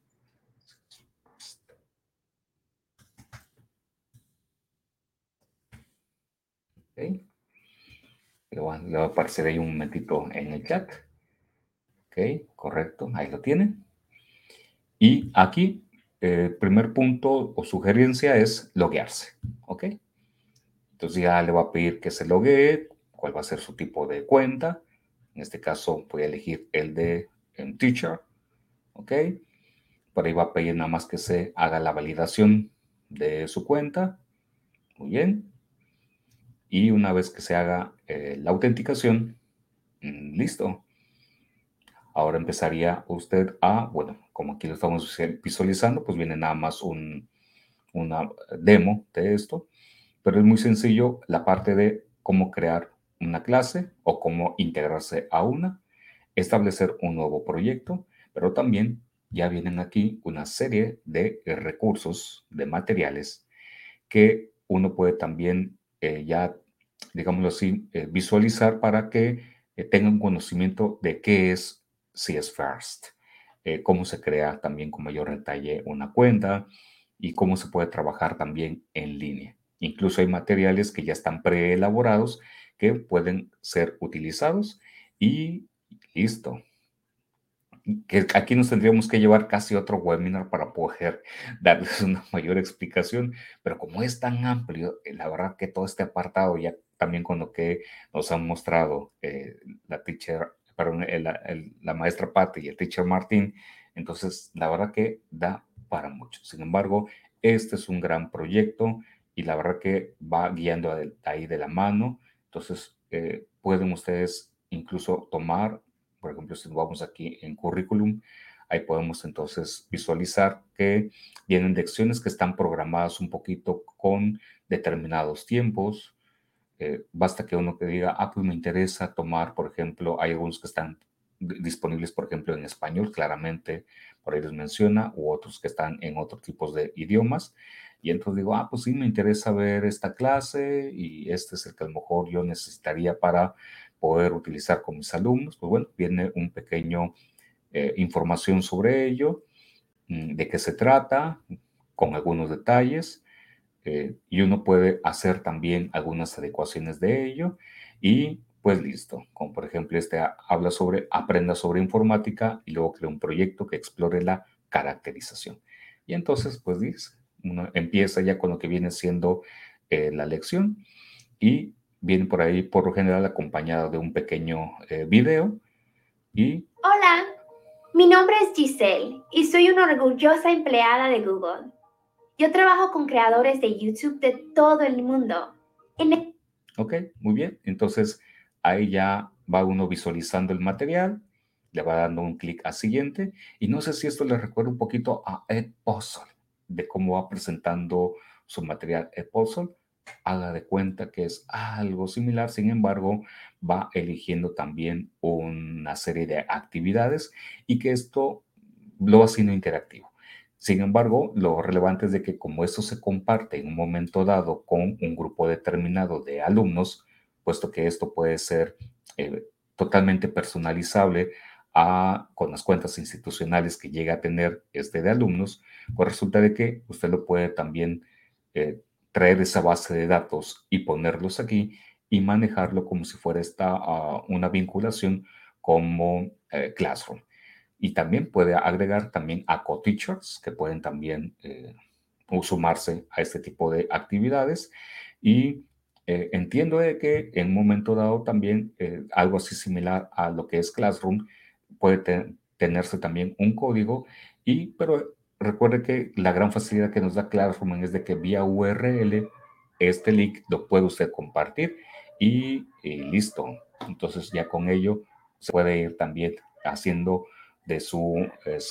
Okay. Le va, a aparecer ahí un momentito en el chat. Ok, correcto, ahí lo tienen. Y aquí, eh, primer punto o sugerencia es loguearse. Ok. Entonces ya le va a pedir que se loguee, cuál va a ser su tipo de cuenta. En este caso voy a elegir el de en Teacher. Ok. Por ahí va a pedir nada más que se haga la validación de su cuenta. Muy bien. Y una vez que se haga eh, la autenticación, mm, listo. Ahora empezaría usted a, bueno, como aquí lo estamos visualizando, pues viene nada más un, una demo de esto, pero es muy sencillo la parte de cómo crear una clase o cómo integrarse a una, establecer un nuevo proyecto, pero también ya vienen aquí una serie de recursos, de materiales que uno puede también eh, ya digámoslo así, eh, visualizar para que eh, tengan conocimiento de qué es CS First, eh, cómo se crea también con mayor detalle una cuenta y cómo se puede trabajar también en línea. Incluso hay materiales que ya están preelaborados que pueden ser utilizados y listo que aquí nos tendríamos que llevar casi otro webinar para poder darles una mayor explicación, pero como es tan amplio, eh, la verdad que todo este apartado, ya también con lo que nos han mostrado eh, la teacher, perdón, la maestra Patti y el teacher Martín, entonces la verdad que da para mucho. Sin embargo, este es un gran proyecto y la verdad que va guiando ahí de la mano, entonces eh, pueden ustedes incluso tomar por ejemplo, si vamos aquí en currículum, ahí podemos entonces visualizar que vienen lecciones que están programadas un poquito con determinados tiempos. Eh, basta que uno que diga, ah, pues me interesa tomar, por ejemplo, hay algunos que están disponibles, por ejemplo, en español, claramente por ahí les menciona, u otros que están en otros tipos de idiomas. Y entonces digo, ah, pues sí, me interesa ver esta clase y este es el que a lo mejor yo necesitaría para poder utilizar con mis alumnos, pues bueno, viene un pequeño eh, información sobre ello, mm, de qué se trata, con algunos detalles, eh, y uno puede hacer también algunas adecuaciones de ello, y pues listo, como por ejemplo este habla sobre aprenda sobre informática y luego crea un proyecto que explore la caracterización. Y entonces, pues dice, uno empieza ya con lo que viene siendo eh, la lección y viene por ahí por lo general acompañada de un pequeño eh, video y... Hola, mi nombre es Giselle y soy una orgullosa empleada de Google. Yo trabajo con creadores de YouTube de todo el mundo. Ok, muy bien. Entonces ahí ya va uno visualizando el material, le va dando un clic a siguiente y no sé si esto le recuerda un poquito a Ed Puzzle, de cómo va presentando su material Ed Puzzle haga de cuenta que es algo similar, sin embargo, va eligiendo también una serie de actividades y que esto lo va haciendo interactivo. Sin embargo, lo relevante es de que como esto se comparte en un momento dado con un grupo determinado de alumnos, puesto que esto puede ser eh, totalmente personalizable con las cuentas institucionales que llega a tener este de alumnos, pues resulta de que usted lo puede también eh, traer esa base de datos y ponerlos aquí y manejarlo como si fuera esta, uh, una vinculación como eh, Classroom. Y también puede agregar también a co-teachers que pueden también eh, sumarse a este tipo de actividades. Y eh, entiendo de que en un momento dado también eh, algo así similar a lo que es Classroom puede tenerse también un código, y, pero recuerde que la gran facilidad que nos da Classroom es de que vía URL este link lo puede usted compartir y, listo. Entonces ya con ello se puede ir también haciendo de sus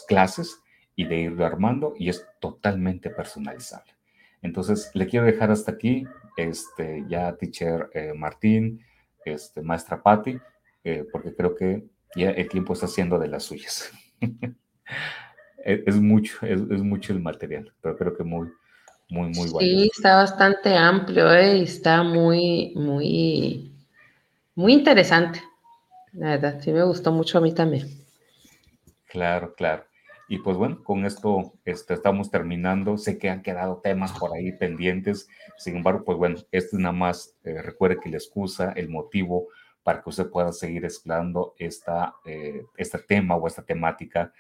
clases y de irlo armando y es totalmente personalizable. Entonces, le quiero dejar hasta aquí, este, ya teacher eh, Martín, este, maestra Patti, eh, porque creo que ya el tiempo está haciendo de las suyas. es, mucho, es, mucho el material, pero creo que muy, muy, muy bueno. Sí, está bastante amplio, ¿eh? está muy, muy, muy interesante. La verdad, sí me gustó mucho a mí también. Claro, claro. Y pues bueno, con esto este, estamos terminando. Sé que han quedado temas por ahí pendientes. Sin embargo, pues bueno, este es nada más, eh, recuerde que la excusa, el motivo para que usted pueda seguir explorando esta, eh, este tema o esta temática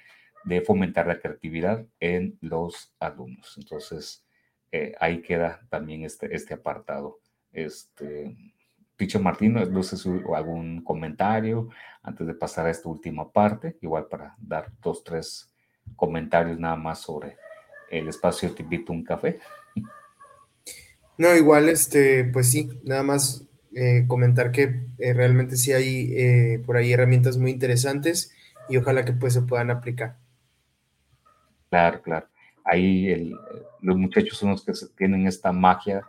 de fomentar la creatividad en los alumnos. Entonces, eh, ahí queda también este, este apartado. Este, Dicho Martín, no sé si algún comentario antes de pasar a esta última parte, igual para dar dos, tres comentarios nada más sobre el espacio Te invito un café. No, igual, este, pues sí, nada más eh, comentar que eh, realmente sí hay eh, por ahí herramientas muy interesantes y ojalá que pues se puedan aplicar. Claro, claro. Ahí los muchachos son los que tienen esta magia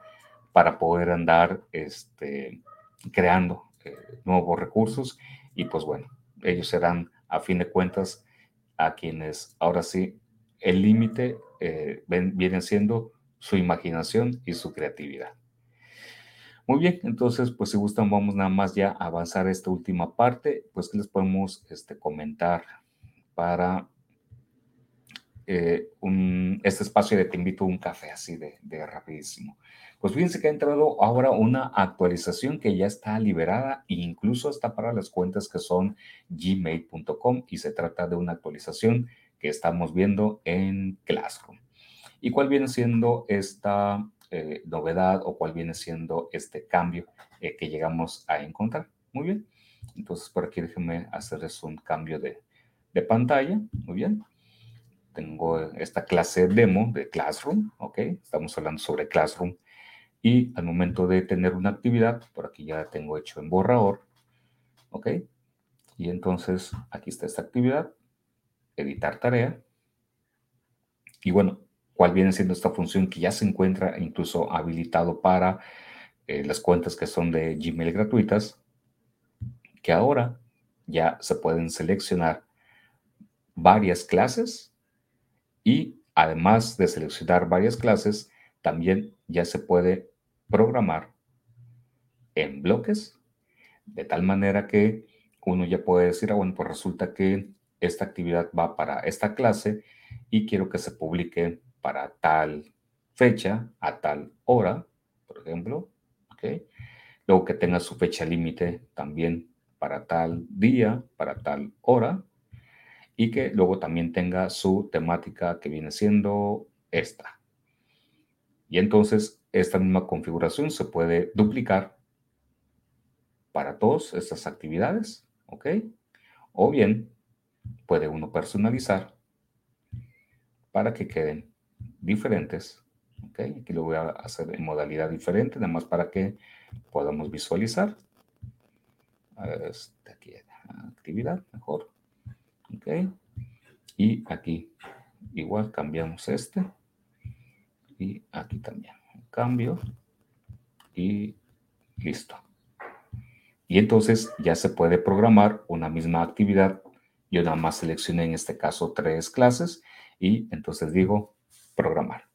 para poder andar este, creando nuevos recursos y pues bueno, ellos serán a fin de cuentas a quienes ahora sí el límite viene siendo su imaginación y su creatividad. Muy bien, entonces, pues si gustan, vamos nada más ya a avanzar esta última parte, pues que les podemos este, comentar para eh, un, este espacio de te invito a un café, así de, de rapidísimo. Pues fíjense que ha entrado ahora una actualización que ya está liberada e incluso está para las cuentas que son gmail.com y se trata de una actualización que estamos viendo en Classroom. ¿Y cuál viene siendo esta eh, novedad o cuál viene siendo este cambio eh, que llegamos a encontrar. Muy bien. Entonces, por aquí déjenme hacerles un cambio de, de pantalla. Muy bien. Tengo esta clase demo de Classroom, ¿ok? Estamos hablando sobre Classroom. Y al momento de tener una actividad, por aquí ya la tengo hecho en borrador, ¿ok? Y entonces aquí está esta actividad, editar tarea. Y bueno, cuál viene siendo esta función que ya se encuentra incluso habilitado para eh, las cuentas que son de Gmail gratuitas, que ahora ya se pueden seleccionar varias clases y además de seleccionar varias clases, también ya se puede programar en bloques, de tal manera que uno ya puede decir, ah, bueno, pues resulta que esta actividad va para esta clase y quiero que se publique para tal fecha a tal hora, por ejemplo. Luego que tenga su fecha límite también para tal día, para tal hora, y que luego también tenga su temática que viene siendo esta. Y entonces esta misma configuración se puede duplicar para todas estas actividades, ¿ok? O bien puede uno personalizar para que queden diferentes. ¿ok? Aquí lo voy a hacer en modalidad diferente, nada más para que podamos visualizar. Este, aquí, actividad, mejor. ¿Ok? Y aquí igual cambiamos este. Y aquí también. Cambio. Y listo. Y entonces ya se puede programar una misma actividad. Yo nada más seleccioné en este caso tres clases y entonces digo programar.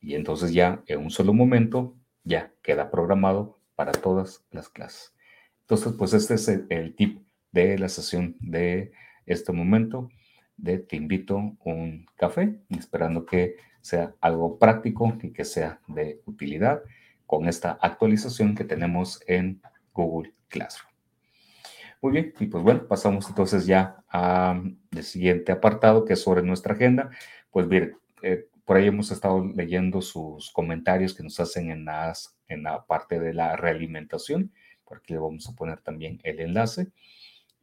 Y entonces ya en un solo momento ya queda programado para todas las clases. Entonces, pues este es el, tip de la sesión de este momento de te invito un café, esperando que sea algo práctico y que sea de utilidad con esta actualización que tenemos en Google Classroom. Muy bien, y pues bueno, pasamos entonces ya al siguiente apartado que es sobre nuestra agenda. Pues bien, eh, por ahí hemos estado leyendo sus comentarios que nos hacen en, en la parte de la realimentación. Por aquí le vamos a poner también el enlace.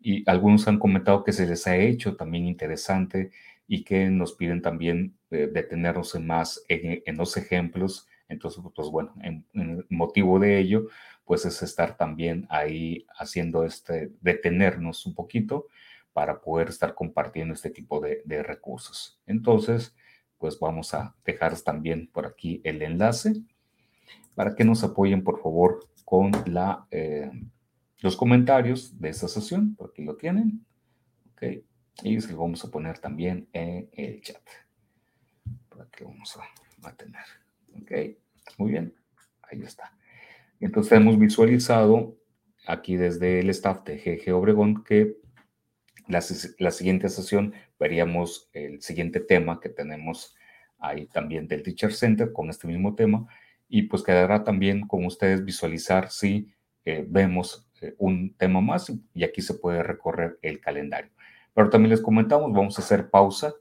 Y algunos han comentado que se les ha hecho también interesante y que nos piden también eh, detenernos en más en, los ejemplos. Entonces, pues bueno, en, el motivo de ello, pues es estar también ahí haciendo este, detenernos un poquito para poder estar compartiendo este tipo de, de recursos. Entonces, pues vamos a dejar también por aquí el enlace para que nos apoyen, por favor, con la, eh, los comentarios de esta sesión, por aquí lo tienen. Ok, y se lo vamos a poner también en el chat. Por aquí vamos a, tener. Ok, muy bien, ahí está. Entonces hemos visualizado aquí desde el staff de GG Obregón que la, la, siguiente sesión veríamos el siguiente tema que tenemos ahí también del Teacher Center con este mismo tema y pues quedará también con ustedes visualizar si eh, vemos un tema más y aquí se puede recorrer el calendario. Pero también les comentamos, vamos a hacer pausa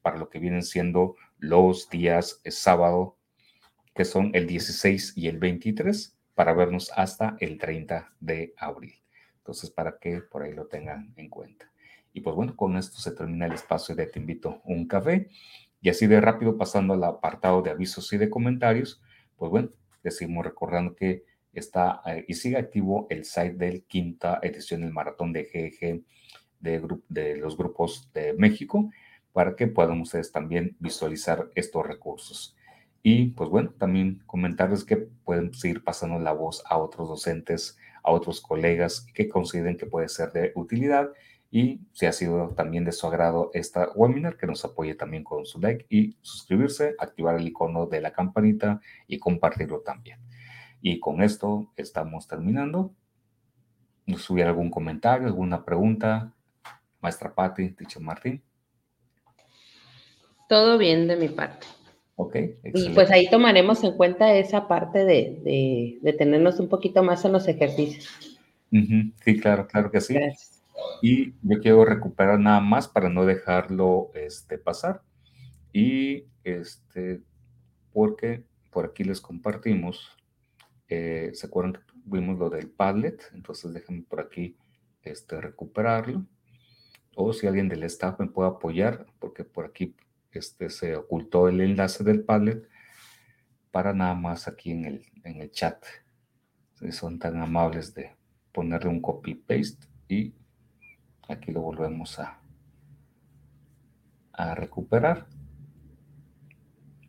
para lo que vienen siendo los días eh, sábado, que son el 16 y el 23, para vernos hasta el 30 de abril. Entonces, para que por ahí lo tengan en cuenta. Y pues bueno, con esto se termina el espacio de Te invito un café. Y así de rápido pasando al apartado de avisos y de comentarios, pues bueno, decimos recordando que está eh, y sigue activo el site del quinta edición del maratón de GG de, de los grupos de México para que puedan ustedes también visualizar estos recursos. Y pues bueno, también comentarles que pueden seguir pasando la voz a otros docentes, a otros colegas que consideren que puede ser de utilidad y si ha sido también de su agrado esta webinar, que nos apoye también con su like y suscribirse, activar el icono de la campanita y compartirlo también. Y con esto estamos terminando. ¿Nos hubiera algún comentario, alguna pregunta? Maestra Patti, Teacher Martín. Todo bien de mi parte. Ok. Excelente. Y pues ahí tomaremos en cuenta esa parte de, de, de tenernos un poquito más en los ejercicios. Uh -huh. Sí, claro, claro que sí. Gracias. Y yo quiero recuperar nada más para no dejarlo este, pasar. Y este, porque por aquí les compartimos, eh, ¿se acuerdan que vimos lo del Padlet? Entonces déjenme por aquí este, recuperarlo. O si alguien del staff me puede apoyar, porque por aquí este, se ocultó el enlace del Padlet para nada más aquí en el, en el chat. Si son tan amables de ponerle un copy-paste y aquí lo volvemos a, a recuperar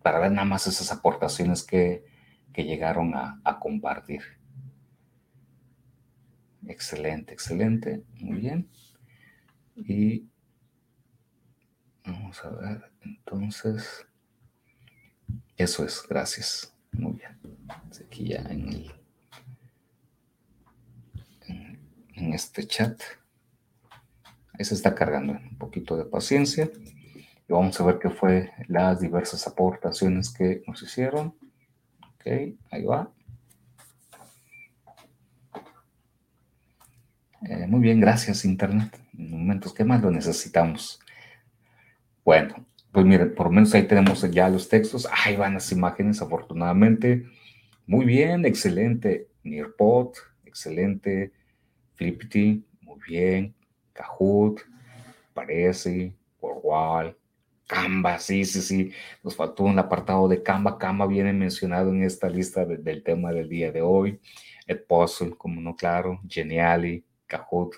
para ver nada más esas aportaciones que, que llegaron a, compartir. Excelente, excelente, muy bien. Y vamos a ver, entonces, eso es, gracias. Muy bien. Aquí ya en, el, en, en este chat. Ahí se está cargando un poquito de paciencia. Y vamos a ver qué fue las diversas aportaciones que nos hicieron. Ok, ahí va. Eh, muy bien, gracias Internet. En momentos que más lo necesitamos. Bueno, pues miren, por lo menos ahí tenemos ya los textos. Ahí van las imágenes, afortunadamente. Muy bien, excelente. Nearpod, excelente. Flippity, muy bien. Kahoot, parece, Wall, Canva, sí, sí, sí. Nos faltó un apartado de Canva. Canva viene mencionado en esta lista de, del tema del día de hoy. El Puzzle, como no, claro. Geniali, Kahoot,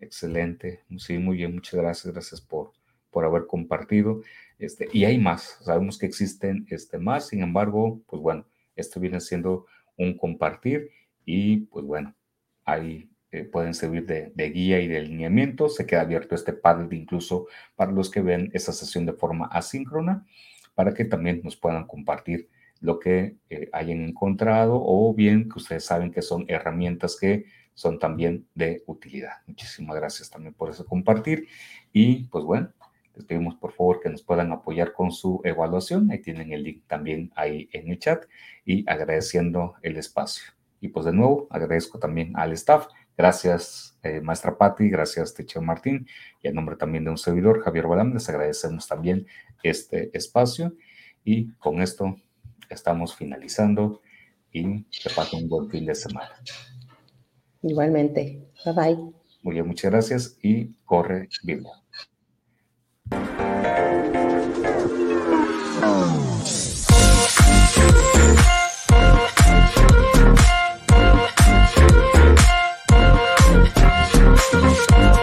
excelente. Sí, muy bien, muchas gracias. Gracias por, por haber compartido. Este, y hay más, sabemos que existen este, más, sin embargo, pues bueno, esto viene siendo un compartir y pues bueno, hay eh, pueden servir de, de, guía y de alineamiento. Se queda abierto este panel incluso para los que ven esa sesión de forma asíncrona, para que también nos puedan compartir lo que eh, hayan encontrado o bien que ustedes saben que son herramientas que son también de utilidad. Muchísimas gracias también por eso compartir. Y pues bueno, les pedimos por favor que nos puedan apoyar con su evaluación. Ahí tienen el link también ahí en el chat y agradeciendo el espacio. Y pues de nuevo agradezco también al staff Gracias, eh, maestra Patti, gracias, teacher Martín, y en nombre también de un servidor, Javier Balam, les agradecemos también este espacio. Y con esto estamos finalizando y que pasen un buen fin de semana. Igualmente. Bye bye. Muy bien, muchas gracias y corre Biblia. Thank